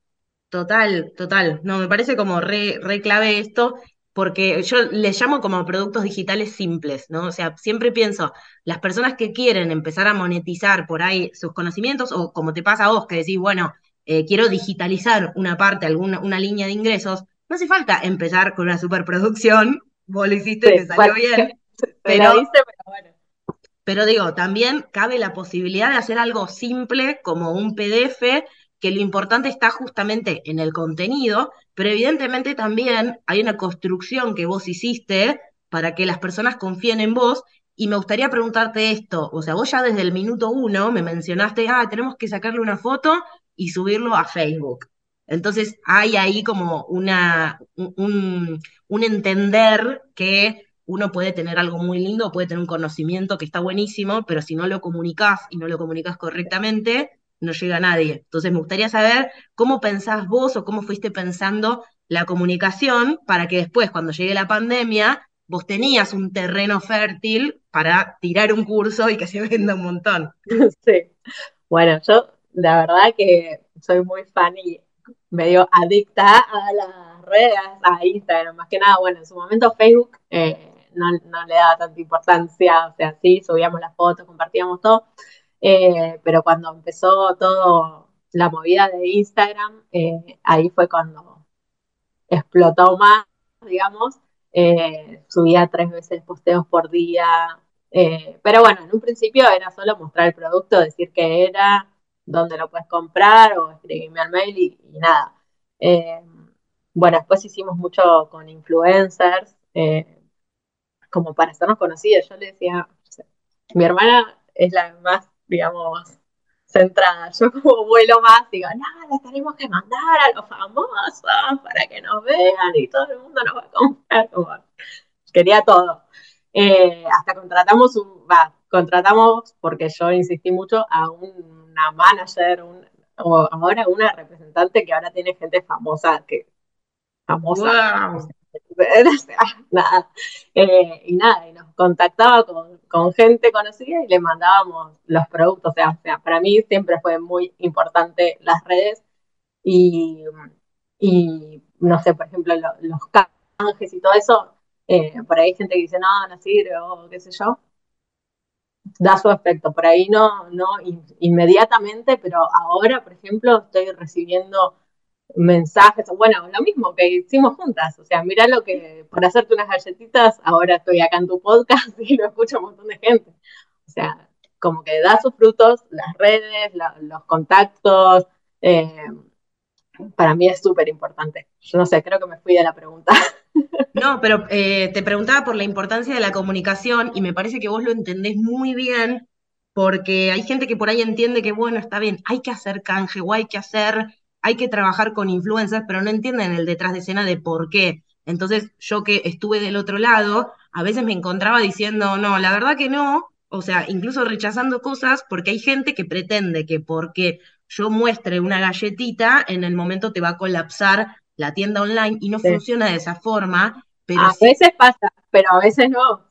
Total, total. No, me parece como re, re clave esto, porque yo les llamo como productos digitales simples, ¿no? O sea, siempre pienso, las personas que quieren empezar a monetizar por ahí sus conocimientos, o como te pasa a vos, que decís, bueno, eh, quiero digitalizar una parte, alguna una línea de ingresos, no hace falta empezar con una superproducción, vos lo hiciste, te salió bien, pero, pero digo, también cabe la posibilidad de hacer algo simple como un PDF, que lo importante está justamente en el contenido, pero evidentemente también hay una construcción que vos hiciste para que las personas confíen en vos. Y me gustaría preguntarte esto, o sea, vos ya desde el minuto uno me mencionaste, ah, tenemos que sacarle una foto y subirlo a Facebook. Entonces hay ahí como una, un, entender que uno puede tener algo muy lindo, puede tener un conocimiento que está buenísimo, pero si no lo comunicas y no lo comunicas correctamente, no llega a nadie. Entonces me gustaría saber cómo pensás vos o cómo fuiste pensando la comunicación para que después, cuando llegue la pandemia, vos tenías un terreno fértil para tirar un curso y que se venda un montón. Sí. Bueno, yo la verdad que soy muy fan y medio adicta a las redes, a Instagram, más que nada, bueno, en su momento Facebook eh, no, le daba tanta importancia, o sea, sí, subíamos las fotos, compartíamos todo, eh, pero cuando empezó todo la movida de Instagram, eh, ahí fue cuando explotó más, digamos, subía tres veces posteos por día, pero bueno, en un principio era solo mostrar el producto, decir que era, dónde lo puedes comprar o escribirme al mail y, nada. Eh, bueno, después hicimos mucho con influencers, eh, como para hacernos conocidos. Yo le decía, mi hermana es la más, digamos, centrada. Yo como vuelo más, digo, nada, le tenemos que mandar a los famosos para que nos vean y todo el mundo nos va a comprar. quería todo. Eh, hasta contratamos un, va, contratamos, porque yo insistí mucho, a una manager, o ahora una representante que ahora tiene gente famosa, que famosa. nada. Eh, y nada, y nos contactaba con, gente conocida y le mandábamos los productos. O sea, para mí siempre fue muy importante las redes y, no sé, por ejemplo, los canjes y todo eso. Eh, por ahí hay gente que dice, no, no sirve o qué sé yo da su efecto. Por ahí no, no inmediatamente, pero ahora, por ejemplo, estoy recibiendo mensajes, bueno, lo mismo que hicimos juntas, o sea, mira lo que, por hacerte unas galletitas, ahora estoy acá en tu podcast y lo escucha un montón de gente. O sea, como que da sus frutos, las redes, los contactos, eh, para mí es súper importante. Yo no sé, creo que me fui de la pregunta. No, pero eh, te preguntaba por la importancia de la comunicación y me parece que vos lo entendés muy bien porque hay gente que por ahí entiende que, bueno, está bien, hay que hacer canje o hay que hacer, hay que trabajar con influencers, pero no entienden el detrás de escena de por qué. Entonces, yo que estuve del otro lado, a veces me encontraba diciendo, no, la verdad que no, o sea, incluso rechazando cosas porque hay gente que pretende que porque yo muestre una galletita, en el momento te va a colapsar la tienda online y no funciona de esa forma. Pero a veces pasa, pero a veces no.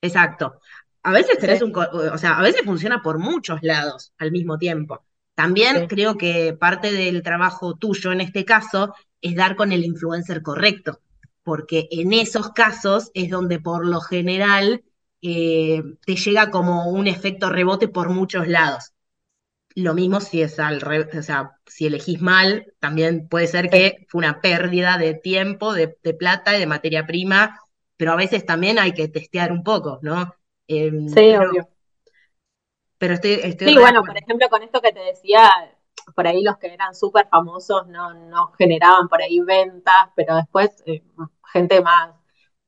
Exacto. A veces tenés un, o sea, a veces funciona por muchos lados al mismo tiempo. También creo que parte del trabajo tuyo en este caso es dar con el influencer correcto, porque en esos casos es donde por lo general eh, te llega como un efecto rebote por muchos lados. Lo mismo si es al revés, o sea, si elegís mal, también puede ser que fue una pérdida de tiempo, de, plata y de materia prima, pero a veces también hay que testear un poco, ¿no? Em, sí, obvio. Pero estoy, estoy Sí, bueno, por ejemplo, con esto que te decía, por ahí los que eran súper famosos no, no generaban por ahí ventas, pero después eh, gente más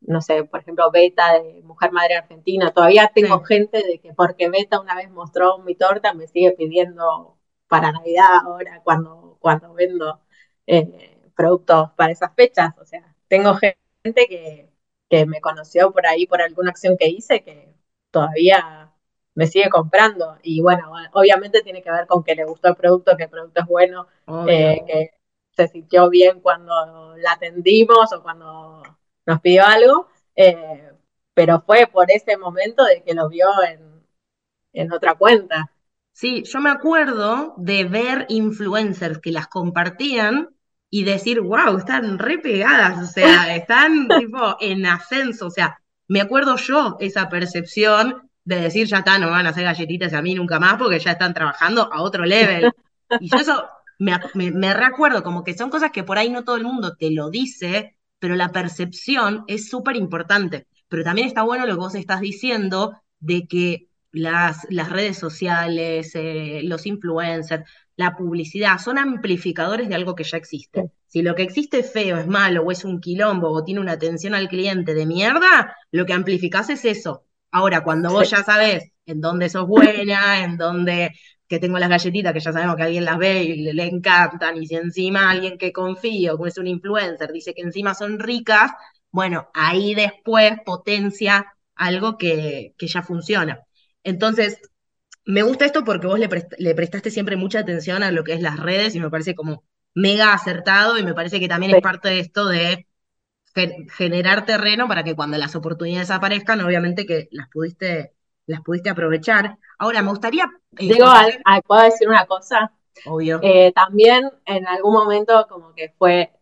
no sé, por ejemplo, Beta de Mujer Madre Argentina. Todavía tengo gente de que porque Beta una vez mostró mi torta, me sigue pidiendo para Navidad ahora cuando, cuando vendo eh, productos para esas fechas. O sea, tengo gente que, que me conoció por ahí por alguna acción que hice que todavía me sigue comprando. Y bueno, obviamente tiene que ver con que le gustó el producto, que el producto es bueno, eh, que se sintió bien cuando la atendimos o cuando nos pidió algo, eh, pero fue por ese momento de que lo vio en, en otra cuenta. Sí, yo me acuerdo de ver influencers que las compartían y decir, wow, están re pegadas, o sea, están tipo en ascenso, o sea, me acuerdo yo esa percepción de decir, ya está, no van a hacer galletitas a mí nunca más porque ya están trabajando a otro level. Y yo eso me, me, me recuerdo, como que son cosas que por ahí no todo el mundo te lo dice, pero la percepción es súper importante. Pero también está bueno lo que vos estás diciendo de que las, las redes sociales, eh, los influencers, la publicidad, son amplificadores de algo que ya existe. Si lo que existe es feo, es malo, o es un quilombo, o tiene una atención al cliente de mierda, lo que amplificás es eso. Ahora, cuando vos ya sabés en dónde sos buena, en dónde que tengo las galletitas que ya sabemos que alguien las ve y le, encantan, y si encima alguien que confío, como es un influencer, dice que encima son ricas, bueno, ahí después potencia algo que, que ya funciona. Entonces, me gusta esto porque vos le, le, prestaste siempre mucha atención a lo que es las redes y me parece como mega acertado y me parece que también es parte de esto de generar terreno para que cuando las oportunidades aparezcan, obviamente que las pudiste las pudiste aprovechar. Ahora, me gustaría... Eh, Digo, ¿puedo decir una cosa? Obvio. Eh, también en algún momento como que fue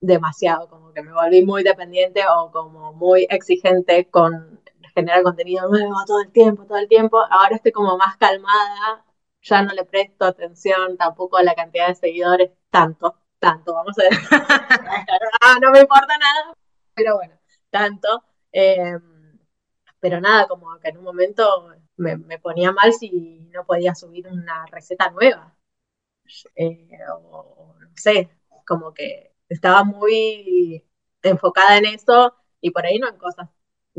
demasiado, como que me volví muy dependiente o como muy exigente con generar contenido nuevo todo el tiempo, todo el tiempo. Ahora estoy como más calmada, ya no le presto atención tampoco a la cantidad de seguidores, tanto, tanto, vamos a decir. ah, no me importa nada, pero bueno, tanto. Eh, pero nada, como que en un momento me, ponía mal si no podía subir una receta nueva. Eh, o, no sé, como que estaba muy enfocada en eso y por ahí no en cosas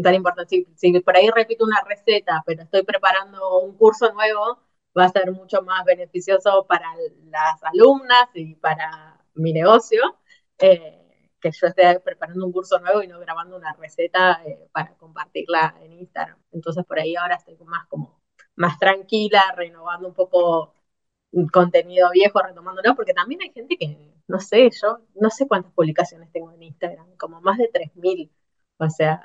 tan importantes. Si, por ahí repito una receta, pero estoy preparando un curso nuevo, va a ser mucho más beneficioso para las alumnas y para mi negocio. Eh, que yo esté preparando un curso nuevo y no grabando una receta eh, para compartirla en Instagram. Entonces por ahí ahora estoy más como más tranquila, renovando un poco contenido viejo, retomándolo, porque también hay gente que, no sé, yo no sé cuántas publicaciones tengo en Instagram, como más de 3.000. O sea...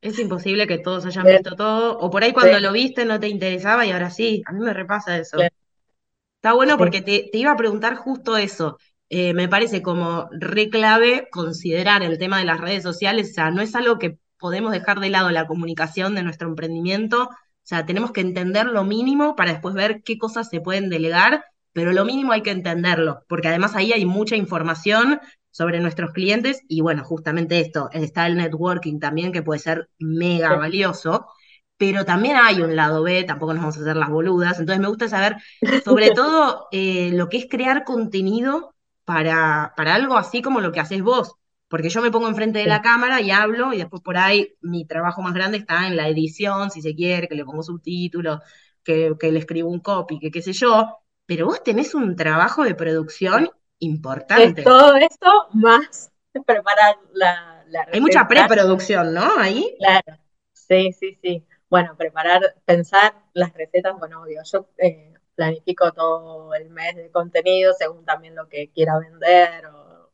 Es imposible que todos hayan visto todo, o por ahí cuando lo viste no te interesaba y ahora sí, a mí me repasa eso. Está bueno porque te, te, iba a preguntar justo eso. Eh, me parece como re clave considerar el tema de las redes sociales, o sea, no es algo que podemos dejar de lado la comunicación de nuestro emprendimiento, o sea, tenemos que entender lo mínimo para después ver qué cosas se pueden delegar, pero lo mínimo hay que entenderlo, porque además ahí hay mucha información sobre nuestros clientes y bueno, justamente esto, está el networking también que puede ser mega valioso, pero también hay un lado B, tampoco nos vamos a hacer las boludas, entonces me gusta saber sobre todo eh, lo que es crear contenido para, para algo así como lo que haces vos. Porque yo me pongo enfrente de la cámara y hablo, y después por ahí mi trabajo más grande está en la edición, si se quiere, que le pongo subtítulos, que, que le escribo un copy, que qué sé yo. Pero vos tenés un trabajo de producción importante. todo esto más preparar la, la Hay mucha preproducción, ¿no? Ahí. Claro. Sí, sí, sí. Bueno, preparar, pensar las recetas, bueno, obvio. Yo eh, planifico todo el mes de contenido según también lo que quiera vender o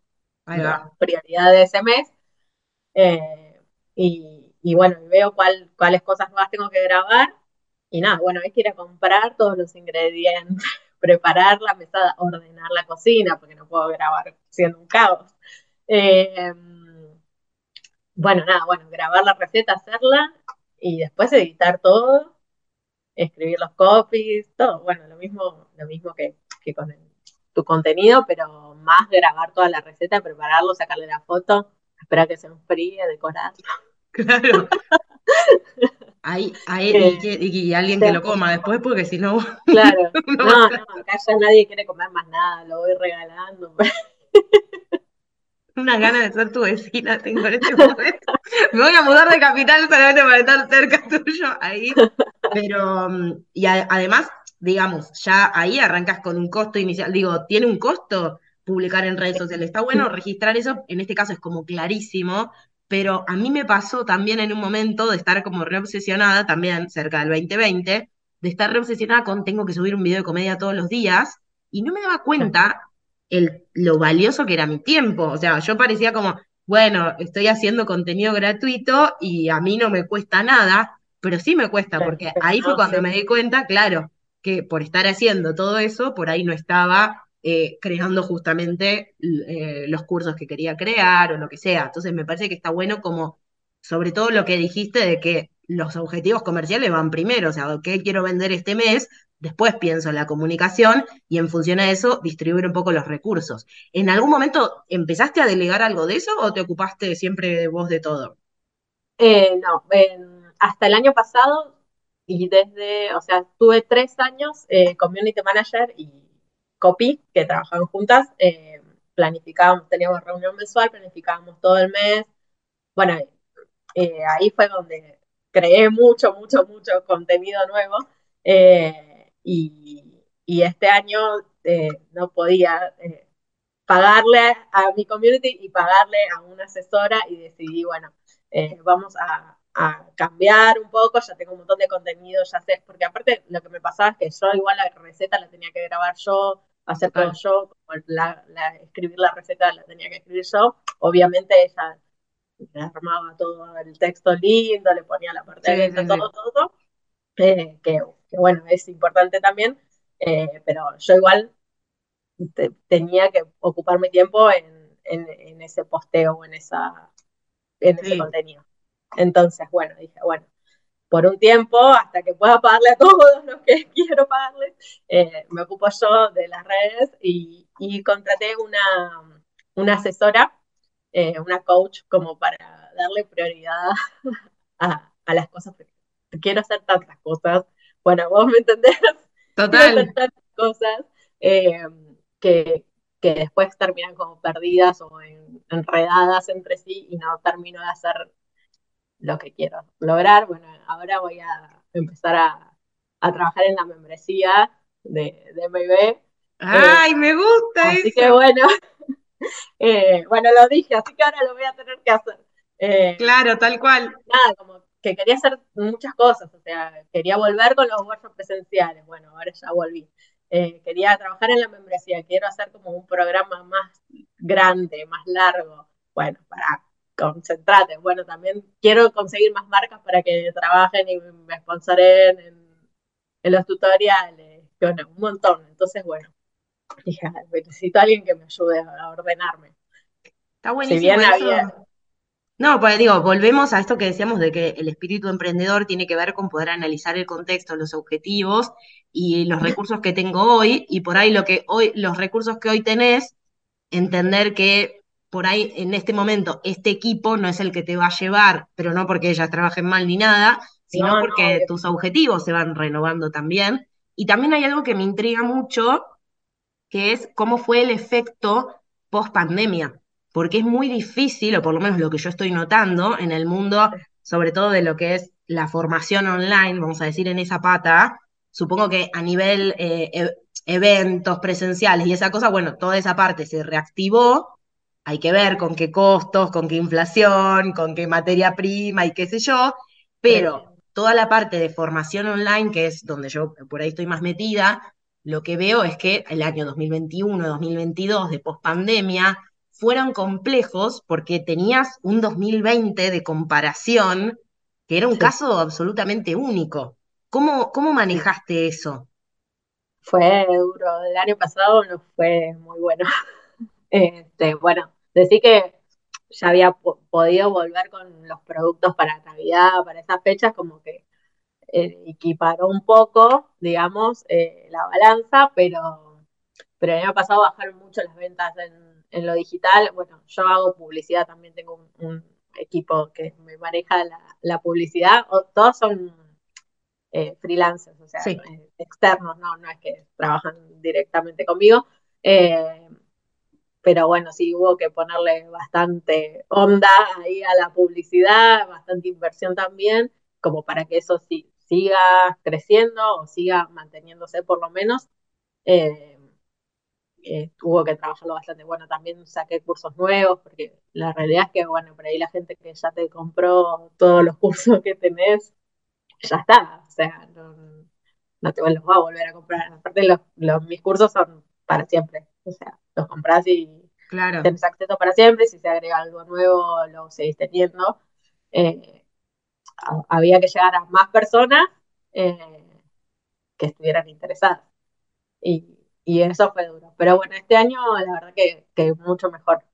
la prioridad de ese mes. Eh, y, bueno, veo cuál, cuáles cosas más tengo que grabar. Y nada, bueno, hay que ir a comprar todos los ingredientes preparar la mesada, ordenar la cocina, porque no puedo grabar siendo un caos. Eh, bueno, nada, bueno, grabar la receta, hacerla y después editar todo, escribir los copies, todo, bueno, lo mismo, lo mismo que, con tu contenido, pero más grabar toda la receta, prepararlo, sacarle la foto, esperar que se enfríe, decorarlo. Claro. Ahí, ahí y, alguien que lo coma después, porque si no. Claro. No, no, acá ya nadie quiere comer más nada, lo voy regalando. Unas ganas de ser tu vecina tengo en este momento. Me voy a mudar de capital solamente para estar cerca tuyo ahí. Pero, mm, y además, digamos, ya ahí arrancas con un costo inicial. Digo, ¿tiene un costo publicar en redes sociales? Está bueno registrar eso, en este caso es como clarísimo, pero a mí me pasó también en un momento de estar como reobsesionada, también cerca del 2020, de estar reobsesionada con tengo que subir un video de comedia todos los días, y no me daba cuenta el, lo valioso que era mi tiempo. O sea, yo parecía como, bueno, estoy haciendo contenido gratuito y a mí no me cuesta nada, pero sí me cuesta, porque ahí fue cuando me di cuenta, claro, que por estar haciendo todo eso, por ahí no estaba eh, creando justamente eh, los cursos que quería crear o lo que sea. Entonces me parece que está bueno como, sobre todo lo que dijiste de que los objetivos comerciales van primero, o sea, ¿qué quiero vender este mes? Después pienso en la comunicación y en función a eso distribuir un poco los recursos. ¿En algún momento empezaste a delegar algo de eso o te ocupaste siempre vos de todo? Eh, no, hasta el año pasado y desde, o sea, tuve tres años community manager y copy, que trabajaban juntas, eh, planificábamos, teníamos reunión mensual, planificábamos todo el mes. Bueno, eh, ahí fue donde creé mucho, mucho, mucho contenido nuevo. Eh, y, este año no podía pagarle a mi community y pagarle a una asesora y decidí, bueno, vamos a, a cambiar un poco, ya tengo un montón de contenido, ya sé, porque aparte lo que me pasaba es que yo igual la receta la tenía que grabar yo, hacer todo yo, la, escribir la receta la tenía que escribir yo. Obviamente ella le armaba todo el texto lindo, le ponía la parte de todo, todo, todo, eh, que, bueno, es importante también, eh, pero yo igual tenía que ocupar mi tiempo en, en, ese posteo o en, esa, en ese contenido. Entonces, bueno, dije, bueno, por un tiempo hasta que pueda pagarle a todos los que quiero pagarle. Eh, me ocupo yo de las redes y, contraté una, una asesora, eh, una coach, como para darle prioridad a, las cosas. Quiero hacer tantas cosas. Bueno, vos me entendés. Total. Quiero tantas cosas eh, que, que después terminan como perdidas o enredadas entre sí y no termino de hacer lo que quiero lograr. Bueno, ahora voy a empezar a, trabajar en la membresía de, de MIB. ¡Ay, me gusta así que bueno, eh, bueno, lo dije, así que ahora lo voy a tener que hacer. Eh, claro, tal cual. Nada, como que quería hacer muchas cosas, o sea, quería volver con los workshops presenciales, bueno, ahora ya volví. Eh, quería trabajar en la membresía, quiero hacer como un programa más grande, más largo. Bueno, para concentrate. Bueno, también quiero conseguir más marcas para que trabajen y me sponsoren en, los tutoriales, bueno, un montón. Entonces, bueno, dije, necesito a alguien que me ayude a ordenarme. Está buenísimo. No, pues digo, volvemos a esto que decíamos de que el espíritu emprendedor tiene que ver con poder analizar el contexto, los objetivos y los recursos que tengo hoy, y por ahí lo que hoy, los recursos que hoy tenés, entender que por ahí en este momento este equipo no es el que te va a llevar, pero no porque ellas trabajen mal ni nada, sino porque tus objetivos se van renovando también. Y también hay algo que me intriga mucho, que es cómo fue el efecto post pandemia, porque es muy difícil, o por lo menos lo que yo estoy notando en el mundo, sobre todo de lo que es la formación online, vamos a decir en esa pata, supongo que a nivel eh, e, eventos presenciales y esa cosa, bueno, toda esa parte se reactivó, hay que ver con qué costos, con qué inflación, con qué materia prima y qué sé yo, pero toda la parte de formación online, que es donde yo por ahí estoy más metida, lo que veo es que el año 2021, 2022 de pospandemia fueron complejos porque tenías un 2020 de comparación que era un caso absolutamente único. ¿Cómo, cómo manejaste eso? Fue duro. El año pasado no fue muy bueno. Este, bueno, decir que ya había podido volver con los productos para Navidad, para esas fechas, como que eh, equiparó un poco, digamos, eh, la balanza, pero, pero el año pasado bajaron mucho las ventas en, en lo digital. Bueno, yo hago publicidad, también tengo un, equipo que me maneja la, publicidad, todos son eh, freelancers, o sea, externos, no, no es que trabajan directamente conmigo. Eh, pero bueno, sí hubo que ponerle bastante onda ahí a la publicidad, bastante inversión también, como para que eso sí, siga creciendo o siga manteniéndose por lo menos. Eh, eh, hubo que trabajarlo bastante. Bueno, también saqué cursos nuevos, porque la realidad es que, bueno, por ahí la gente que ya te compró todos los cursos que tenés, ya está, o sea, no, te los va a volver a comprar. Aparte, los, mis cursos son para siempre, o sea, los compras y claro. tenés acceso para siempre, si se agrega algo nuevo lo seguís teniendo. Eh, había que llegar a más personas eh, que estuvieran interesadas. Y, eso fue duro. Pero bueno, este año la verdad que, que mucho mejor.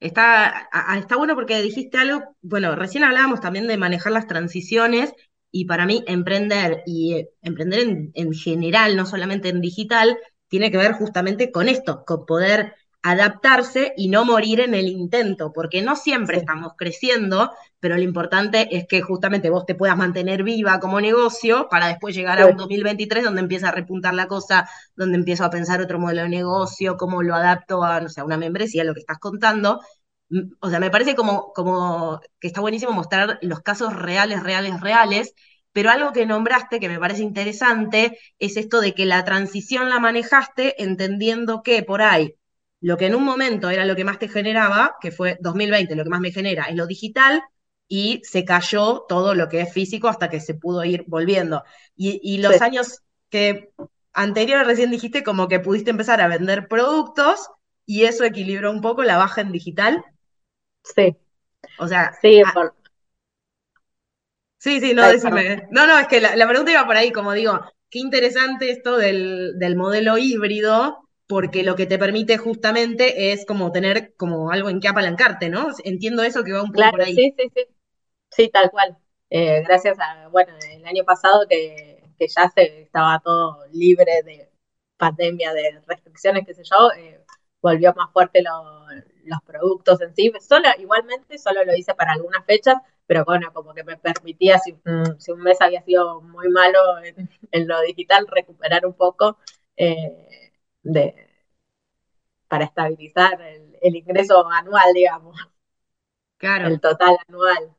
Está, está bueno porque dijiste algo, bueno, recién hablábamos también de manejar las transiciones y para mí emprender y eh, emprender en, en, general, no solamente en digital, tiene que ver justamente con esto, con poder adaptarse y no morir en el intento, porque no siempre estamos creciendo, pero lo importante es que justamente vos te puedas mantener viva como negocio para después llegar a un 2023 donde empieza a repuntar la cosa, donde empiezo a pensar otro modelo de negocio, cómo lo adapto a, no sé, a una membresía, lo que estás contando. Mm, o sea, me parece como, como que está buenísimo mostrar los casos reales, reales, reales, pero algo que nombraste que me parece interesante es esto de que la transición la manejaste entendiendo que por ahí lo que en un momento era lo que más te generaba, que fue 2020, lo que más me genera es lo digital, y se cayó todo lo que es físico hasta que se pudo ir volviendo. Y, los años que anteriores recién dijiste como que pudiste empezar a vender productos y eso equilibró un poco la baja en digital. Sí. O sea, sí, sí, sí, no, decime. No, no, es que la, pregunta iba por ahí, como digo, qué interesante esto del, del modelo híbrido, porque lo que te permite justamente es como tener como algo en que apalancarte, ¿no? Entiendo eso que va un poco por ahí. Sí, sí, sí. Sí, tal cual. Eh, gracias a, bueno, el año pasado que, ya se estaba todo libre de pandemia, de restricciones, qué sé yo, eh, volvió más fuerte los productos en sí. Solo, igualmente, solo lo hice para algunas fechas, pero bueno, como que me permitía, si, mm, un mes había sido muy malo en, lo digital, recuperar un poco. Eh, de, para estabilizar el, ingreso anual, digamos. Claro. El total anual.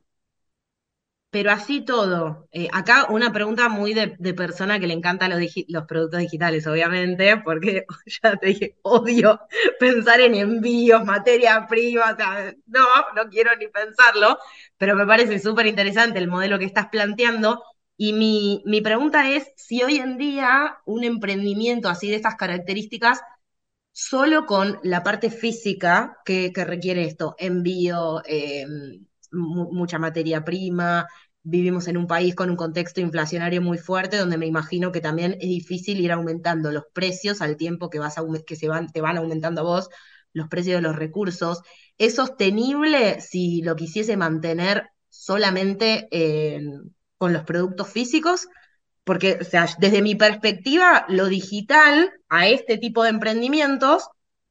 Pero así todo, eh, acá una pregunta muy de, persona que le encantan los, los, productos digitales, obviamente, porque ya te dije, odio pensar en envíos, materia prima, o sea, no, no quiero ni pensarlo, pero me parece súper interesante el modelo que estás planteando. Y mi, mi pregunta es si hoy en día un emprendimiento así de estas características solo con la parte física que, requiere esto, envío, eh, mucha materia prima, vivimos en un país con un contexto inflacionario muy fuerte, donde me imagino que también es difícil ir aumentando los precios al tiempo que, vas que se van, te van aumentando a vos los precios de los recursos. ¿Es sostenible si lo quisiese mantener solamente con los productos físicos? Porque, o sea, desde mi perspectiva, lo digital a este tipo de emprendimientos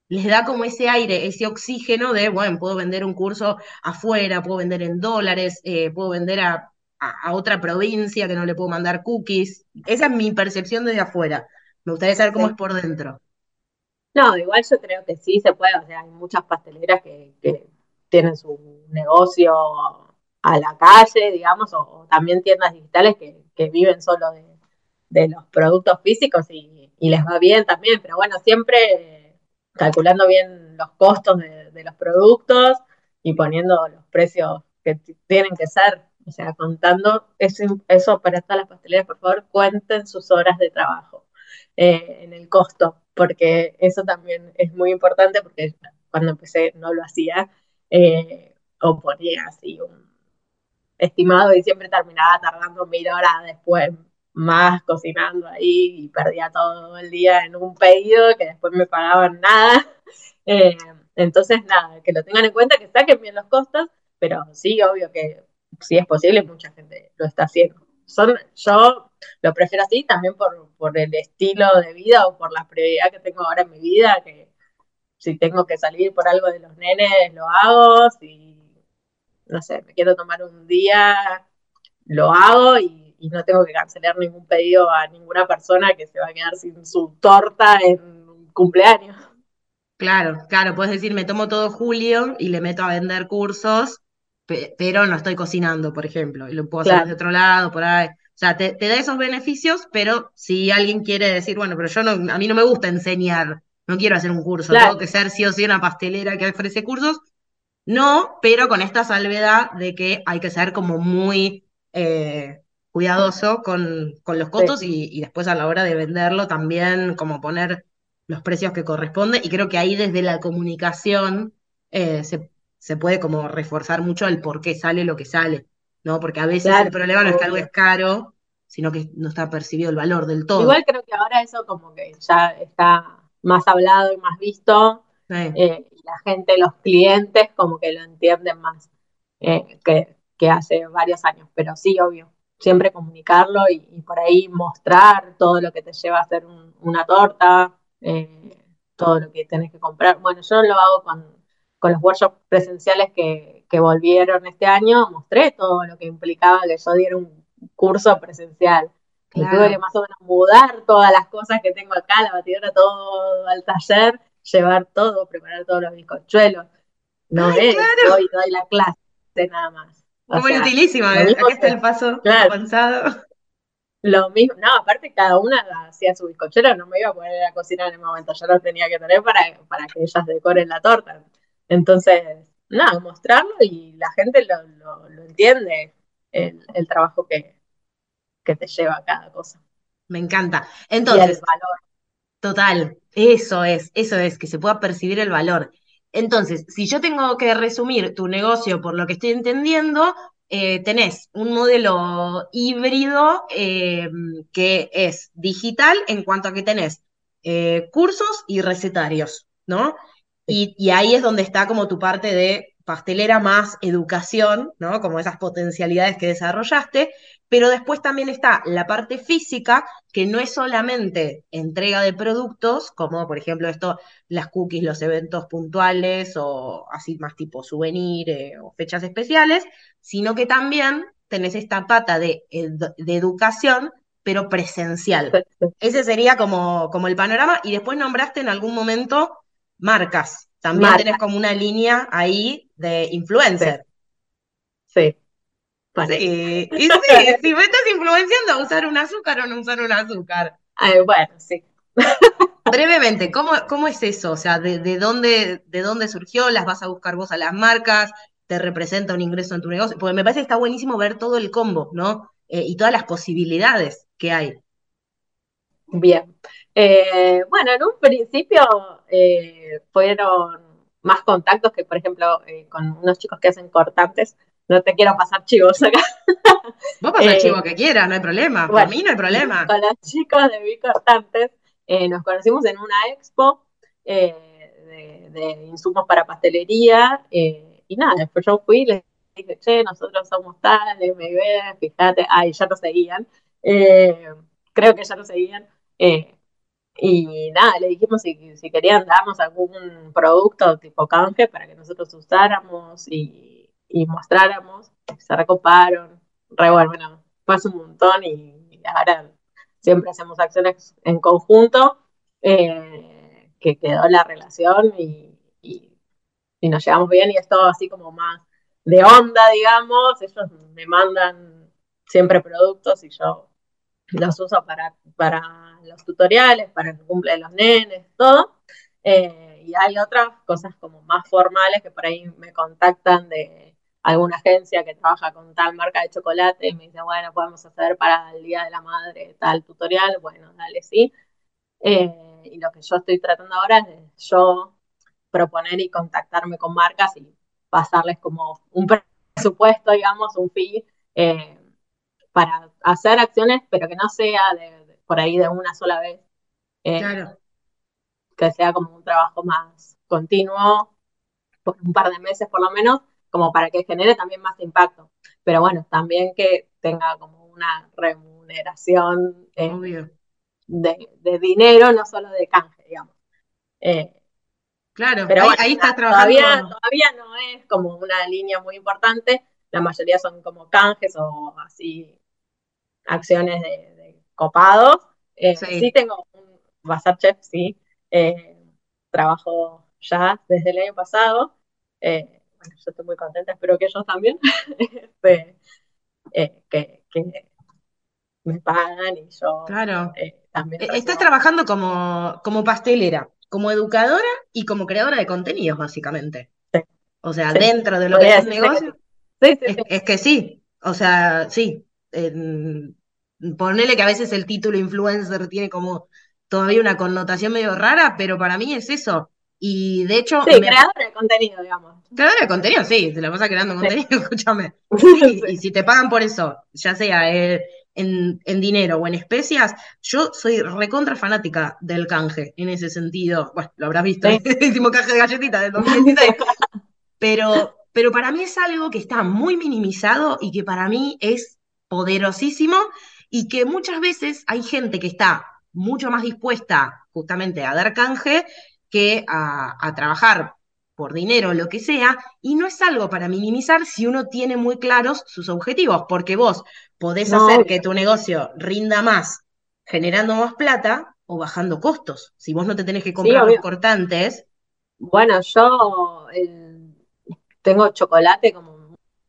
les da como ese aire, ese oxígeno de, bueno, puedo vender un curso afuera, puedo vender en dólares, eh, puedo vender a, otra provincia que no le puedo mandar cookies. Esa es mi percepción desde afuera. Me gustaría saber cómo es por dentro. No, igual yo creo que sí se puede, o sea, hay muchas pasteleras que, tienen su negocio a la calle, digamos, o, también tiendas digitales que, viven solo de, los productos físicos y, les va bien también, pero bueno, siempre calculando bien los costos de, los productos y poniendo los precios que tienen que ser, o sea, contando eso, para todas las pasteleras, por favor, cuenten sus horas de trabajo eh, en el costo, porque eso también es muy importante, porque cuando empecé no lo hacía, eh, o ponía así un estimado y siempre terminaba tardando mil horas después más cocinando ahí y perdía todo el día en un pedido que después me pagaban nada. Eh, entonces, nada, que lo tengan en cuenta, que saquen bien los costos, pero sí, obvio que si es posible, mucha gente lo está haciendo. Son, yo lo prefiero así también por, por el estilo de vida o por la prioridad que tengo ahora en mi vida, que si tengo que salir por algo de los nenes, lo hago, si, no sé, me quiero tomar un día, lo hago y, no tengo que cancelar ningún pedido a ninguna persona que se va a quedar sin su torta en cumpleaños. Claro, claro, puedes decir, me tomo todo julio y le meto a vender cursos, pero no estoy cocinando, por ejemplo, y lo puedo hacer de otro lado, por ahí. O sea, te, da esos beneficios, pero si alguien quiere decir, bueno, pero yo no, a mí no me gusta enseñar, no quiero hacer un curso, tengo que ser sí o sí una pastelera que ofrece cursos, no, pero con esta salvedad de que hay que ser como muy eh, cuidadoso con, con, los costos y, y después a la hora de venderlo también como poner los precios que corresponden y creo que ahí desde la comunicación eh, se, puede como reforzar mucho el por qué sale lo que sale, ¿no? Porque a veces el problema no es que algo es caro, sino que no está percibido el valor del todo. Igual creo que ahora eso como que ya está más hablado y más visto, eh, y la gente, los clientes como que lo entienden más eh, que, que hace varios años, pero sí, obvio, siempre comunicarlo y, por ahí mostrar todo lo que te lleva a hacer una torta, eh, todo lo que tenés que comprar. Bueno, yo lo hago con, con los workshops presenciales que, que, volvieron este año, mostré todo lo que implicaba que yo diera un curso presencial. Tuve que más o menos mudar todas las cosas que tengo acá, la batidora, todo al taller, llevar todo, preparar todos los bizcochuelos. No es, doy, doy la clase nada más. Muy utilísima, acá está el paso avanzado. Lo mismo, no, aparte cada una hacía su bizcochero, no me iba a poner a cocinar en el momento, yo lo tenía que tener para, para que ellas decoren la torta. Entonces, nada, mostrarlo y la gente lo, lo, entiende, el, el trabajo que, que, te lleva cada cosa. Me encanta. Entonces, valor. Total, eso es, eso es, que se pueda percibir el valor. Entonces, si yo tengo que resumir tu negocio por lo que estoy entendiendo, eh, tenés un modelo híbrido eh, que es digital en cuanto a que tenés eh, cursos y recetarios, ¿no? Y, y, ahí es donde está como tu parte de pastelera más educación, ¿no? Como esas potencialidades que desarrollaste, pero después también está la parte física, que no es solamente entrega de productos, como por ejemplo esto, las cookies, los eventos puntuales o así más tipo souvenir eh, o fechas especiales, sino que también tenés esta pata de, de educación, pero presencial. Ese sería como, como el panorama. Y después nombraste en algún momento marcas. También tenés como una línea ahí de influencer. Sí. Sí, y sí, si me estás influenciando a usar un azúcar o no usar un azúcar. bueno, sí. Brevemente, ¿cómo, ¿cómo, es eso? O sea, ¿de, dónde, ¿de dónde surgió? ¿Las vas a buscar vos a las marcas? ¿Te representa un ingreso en tu negocio? Porque me parece que está buenísimo ver todo el combo, ¿no? Eh, y todas las posibilidades que hay. Bien. Eh, bueno, en un principio eh, fueron más contactos que, por ejemplo, con unos chicos que hacen cortantes no te quiero pasar chivos acá. Vos pasar eh, chivo que quieras, no hay problema. Para mí no hay problema. Con los chicos de Bicortantes eh, nos conocimos en una expo eh, de, insumos para pastelería y nada, después yo fui y les dije, che, nosotros somos tales, me ven, fíjate, ay, ya nos seguían. creo que ya nos seguían. y nada, le dijimos si, si querían darnos algún producto tipo canje para que nosotros usáramos y y mostráramos, se recoparon, re bueno, fue un montón y, ahora siempre hacemos acciones en conjunto, eh, que quedó la relación y, nos llevamos bien y es todo así como más de onda, digamos, ellos me mandan siempre productos y yo los uso para, para los tutoriales, para el cumple de los nenes, todo. Eh, y hay otras cosas como más formales que por ahí me contactan de alguna agencia que trabaja con tal marca de chocolate y me dice, bueno, podemos hacer para el Día de la Madre tal tutorial, bueno, dale, sí. Eh, y lo que yo estoy tratando ahora es de yo proponer y contactarme con marcas y pasarles como un presupuesto, digamos, un fee, eh, para hacer acciones, pero que no sea de, por ahí de una sola vez. Eh, Claro, que sea como un trabajo más continuo, por un par de meses por lo menos, como para que genere también más impacto. Pero bueno, también que tenga como una remuneración eh, de, de dinero, no solo de canje, digamos. Eh, Claro, pero ahí, bueno, ahí estás todavía, trabajando. todavía no es como una línea muy importante, la mayoría son como canjes o así acciones de, de copados. Eh, Sí. sí tengo un WhatsApp Chef, sí, trabajo ya desde el año pasado. Eh, bueno, yo estoy muy contenta, espero que ellos también, Este, eh, que, que me pagan y yo Claro. eh, también E- Estás recibo. trabajando como, como pastelera, como educadora y como creadora de contenidos, básicamente. Sí. O sea, Sí, dentro de lo que es un que negocio, sí. Es, que sí. O sea, sí. En- ponele que a veces el título influencer tiene como todavía una connotación medio rara, pero para mí es eso. Y de hecho, Sí, me, creadora de contenido, digamos. Creadora de contenido, sí, te la pasas creando Sí. contenido, escúchame. Sí, y si te pagan por eso, ya sea eh, en, en dinero o en especias, yo soy recontra fanática del canje en ese sentido. Bueno, lo habrás visto, hicimos canje de galletitas del 2016, pero, pero para mí es algo que está muy minimizado y que para mí es poderosísimo y que muchas veces hay gente que está mucho más dispuesta justamente a dar canje que a, a trabajar por dinero o lo que sea, y no es algo para minimizar si uno tiene muy claros sus objetivos, porque vos podés No, hacer que tu negocio rinda más generando más plata o bajando costos. Si vos no te tenés que Sí, comprar los obvio. cortantes, Bueno, yo el- tengo chocolate, como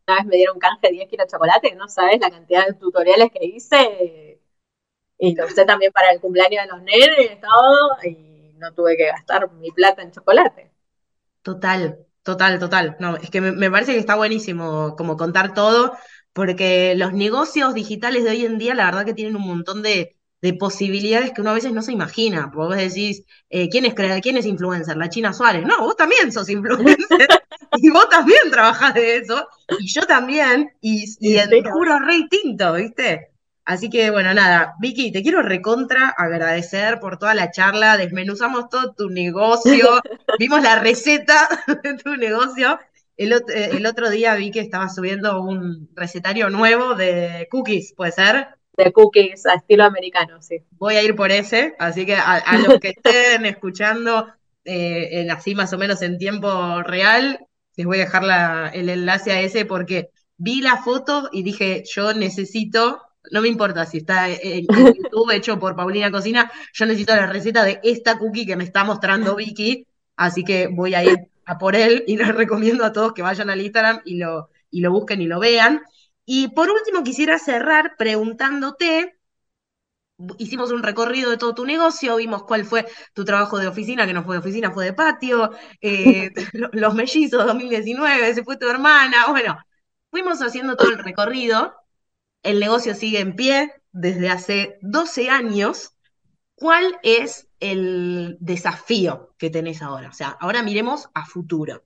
una vez me dieron canje de 10 kilos de chocolate, no sabes la cantidad de tutoriales que hice y lo usé también para el cumpleaños de los nenes, todo, y no tuve que gastar mi plata en chocolate. Total, total, total. No, es que me, me parece que está buenísimo como contar todo, porque los negocios digitales de hoy en día, la verdad que tienen un montón de, de posibilidades que uno a veces no se imagina. Porque vos decís, eh, ¿quién es, crea- quién es influencer? La China Suárez. No, vos también sos influencer. Y vos también trabajás de eso. Y yo también. Y, sí, juro re distinto, ¿viste? Así que bueno, nada, Vicky, te quiero recontra agradecer por toda la charla, desmenuzamos todo tu negocio, vimos la receta de tu negocio. El, ot- eh, el otro día vi que estabas subiendo un recetario nuevo de cookies, ¿puede ser? de cookies a estilo americano, sí. Voy a ir por ese, así que a, a los que estén escuchando eh, en así más o menos en tiempo real, les voy a dejar la- el enlace a ese porque vi la foto y dije, yo necesito, no me importa si está en, en YouTube hecho por Paulina Cocina, yo necesito la receta de esta cookie que me está mostrando Vicky, así que voy a ir a por él y les recomiendo a todos que vayan al Instagram y lo, y lo busquen y lo vean. Y por último quisiera cerrar preguntándote hicimos un recorrido de todo tu negocio, vimos cuál fue tu trabajo de oficina, que no fue de oficina, fue de patio, eh, lo- los mellizos 2019, ese fue tu hermana, bueno, fuimos haciendo todo el recorrido, el negocio sigue en pie desde hace 12 años. ¿Cuál es el desafío que tenés ahora? O sea, ahora miremos a futuro.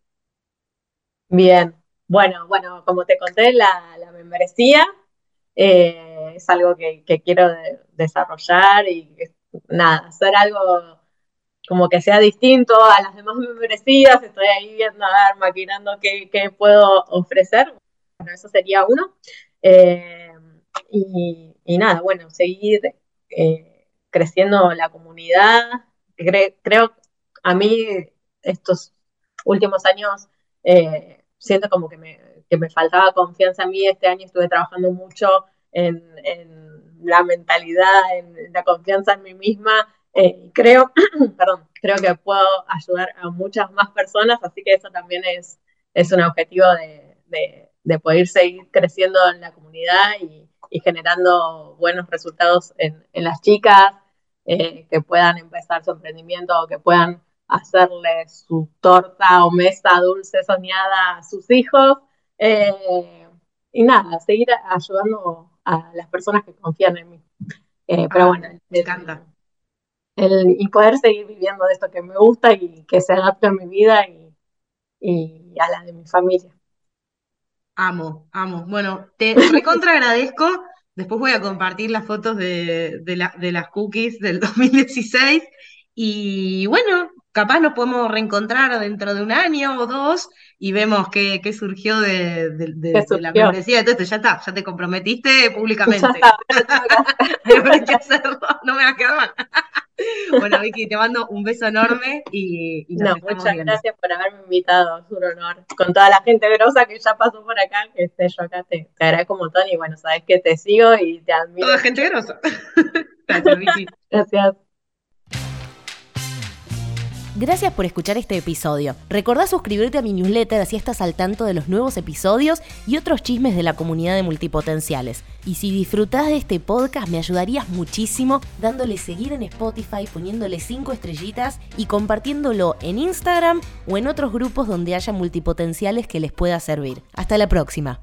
Bien, bueno, bueno, como te conté, la, membresía eh, es algo que, quiero de- desarrollar y nada, hacer algo como que sea distinto a las demás membresías. Estoy ahí viendo, a ver, maquinando qué, qué puedo ofrecer. Bueno, eso sería uno. Eh, y, nada, bueno, seguir eh, creciendo la comunidad. Cre- creo, a mí estos últimos años eh, siento como que me, que me faltaba confianza en mí. Este año estuve trabajando mucho en, en la mentalidad, en la confianza en mí misma. Eh, creo, perdón, creo que puedo ayudar a muchas más personas, así que eso también es, es un objetivo de, de, de poder seguir creciendo en la comunidad y, y generando buenos resultados en, en las chicas eh, que puedan empezar su emprendimiento o que puedan hacerle su torta o mesa dulce soñada a sus hijos. Eh, y nada, seguir ayudando a las personas que confían en mí. Eh, pero Ah, bueno, me encanta. el- y poder seguir viviendo de esto que me gusta y que se adapte a mi vida y, y a la de mi familia. Amo, amo. Bueno, te recontra agradezco Después voy a compartir las fotos de, de las cookies del 2016 y bueno, capaz nos podemos reencontrar dentro de un año o dos y vemos qué, qué surgió de, la membresía. Entonces, ya está, ya te comprometiste públicamente. no me va a quedar mal. Bueno, Vicky, te mando un beso enorme y, no, muchas gracias por haberme invitado, es un honor. Con toda la gente grosa que ya pasó por acá, que esté yo acá, te, te agradezco un montón y bueno, sabes que te sigo y te admiro. Toda gente grosa. gracias, Vicky. Gracias. Gracias por escuchar este episodio. Recordá suscribirte a mi newsletter así estás al tanto de los nuevos episodios y otros chismes de la comunidad de multipotenciales. Y si disfrutás de este podcast me ayudarías muchísimo dándole seguir en Spotify, poniéndole 5 estrellitas y compartiéndolo en Instagram o en otros grupos donde haya multipotenciales que les pueda servir. Hasta la próxima.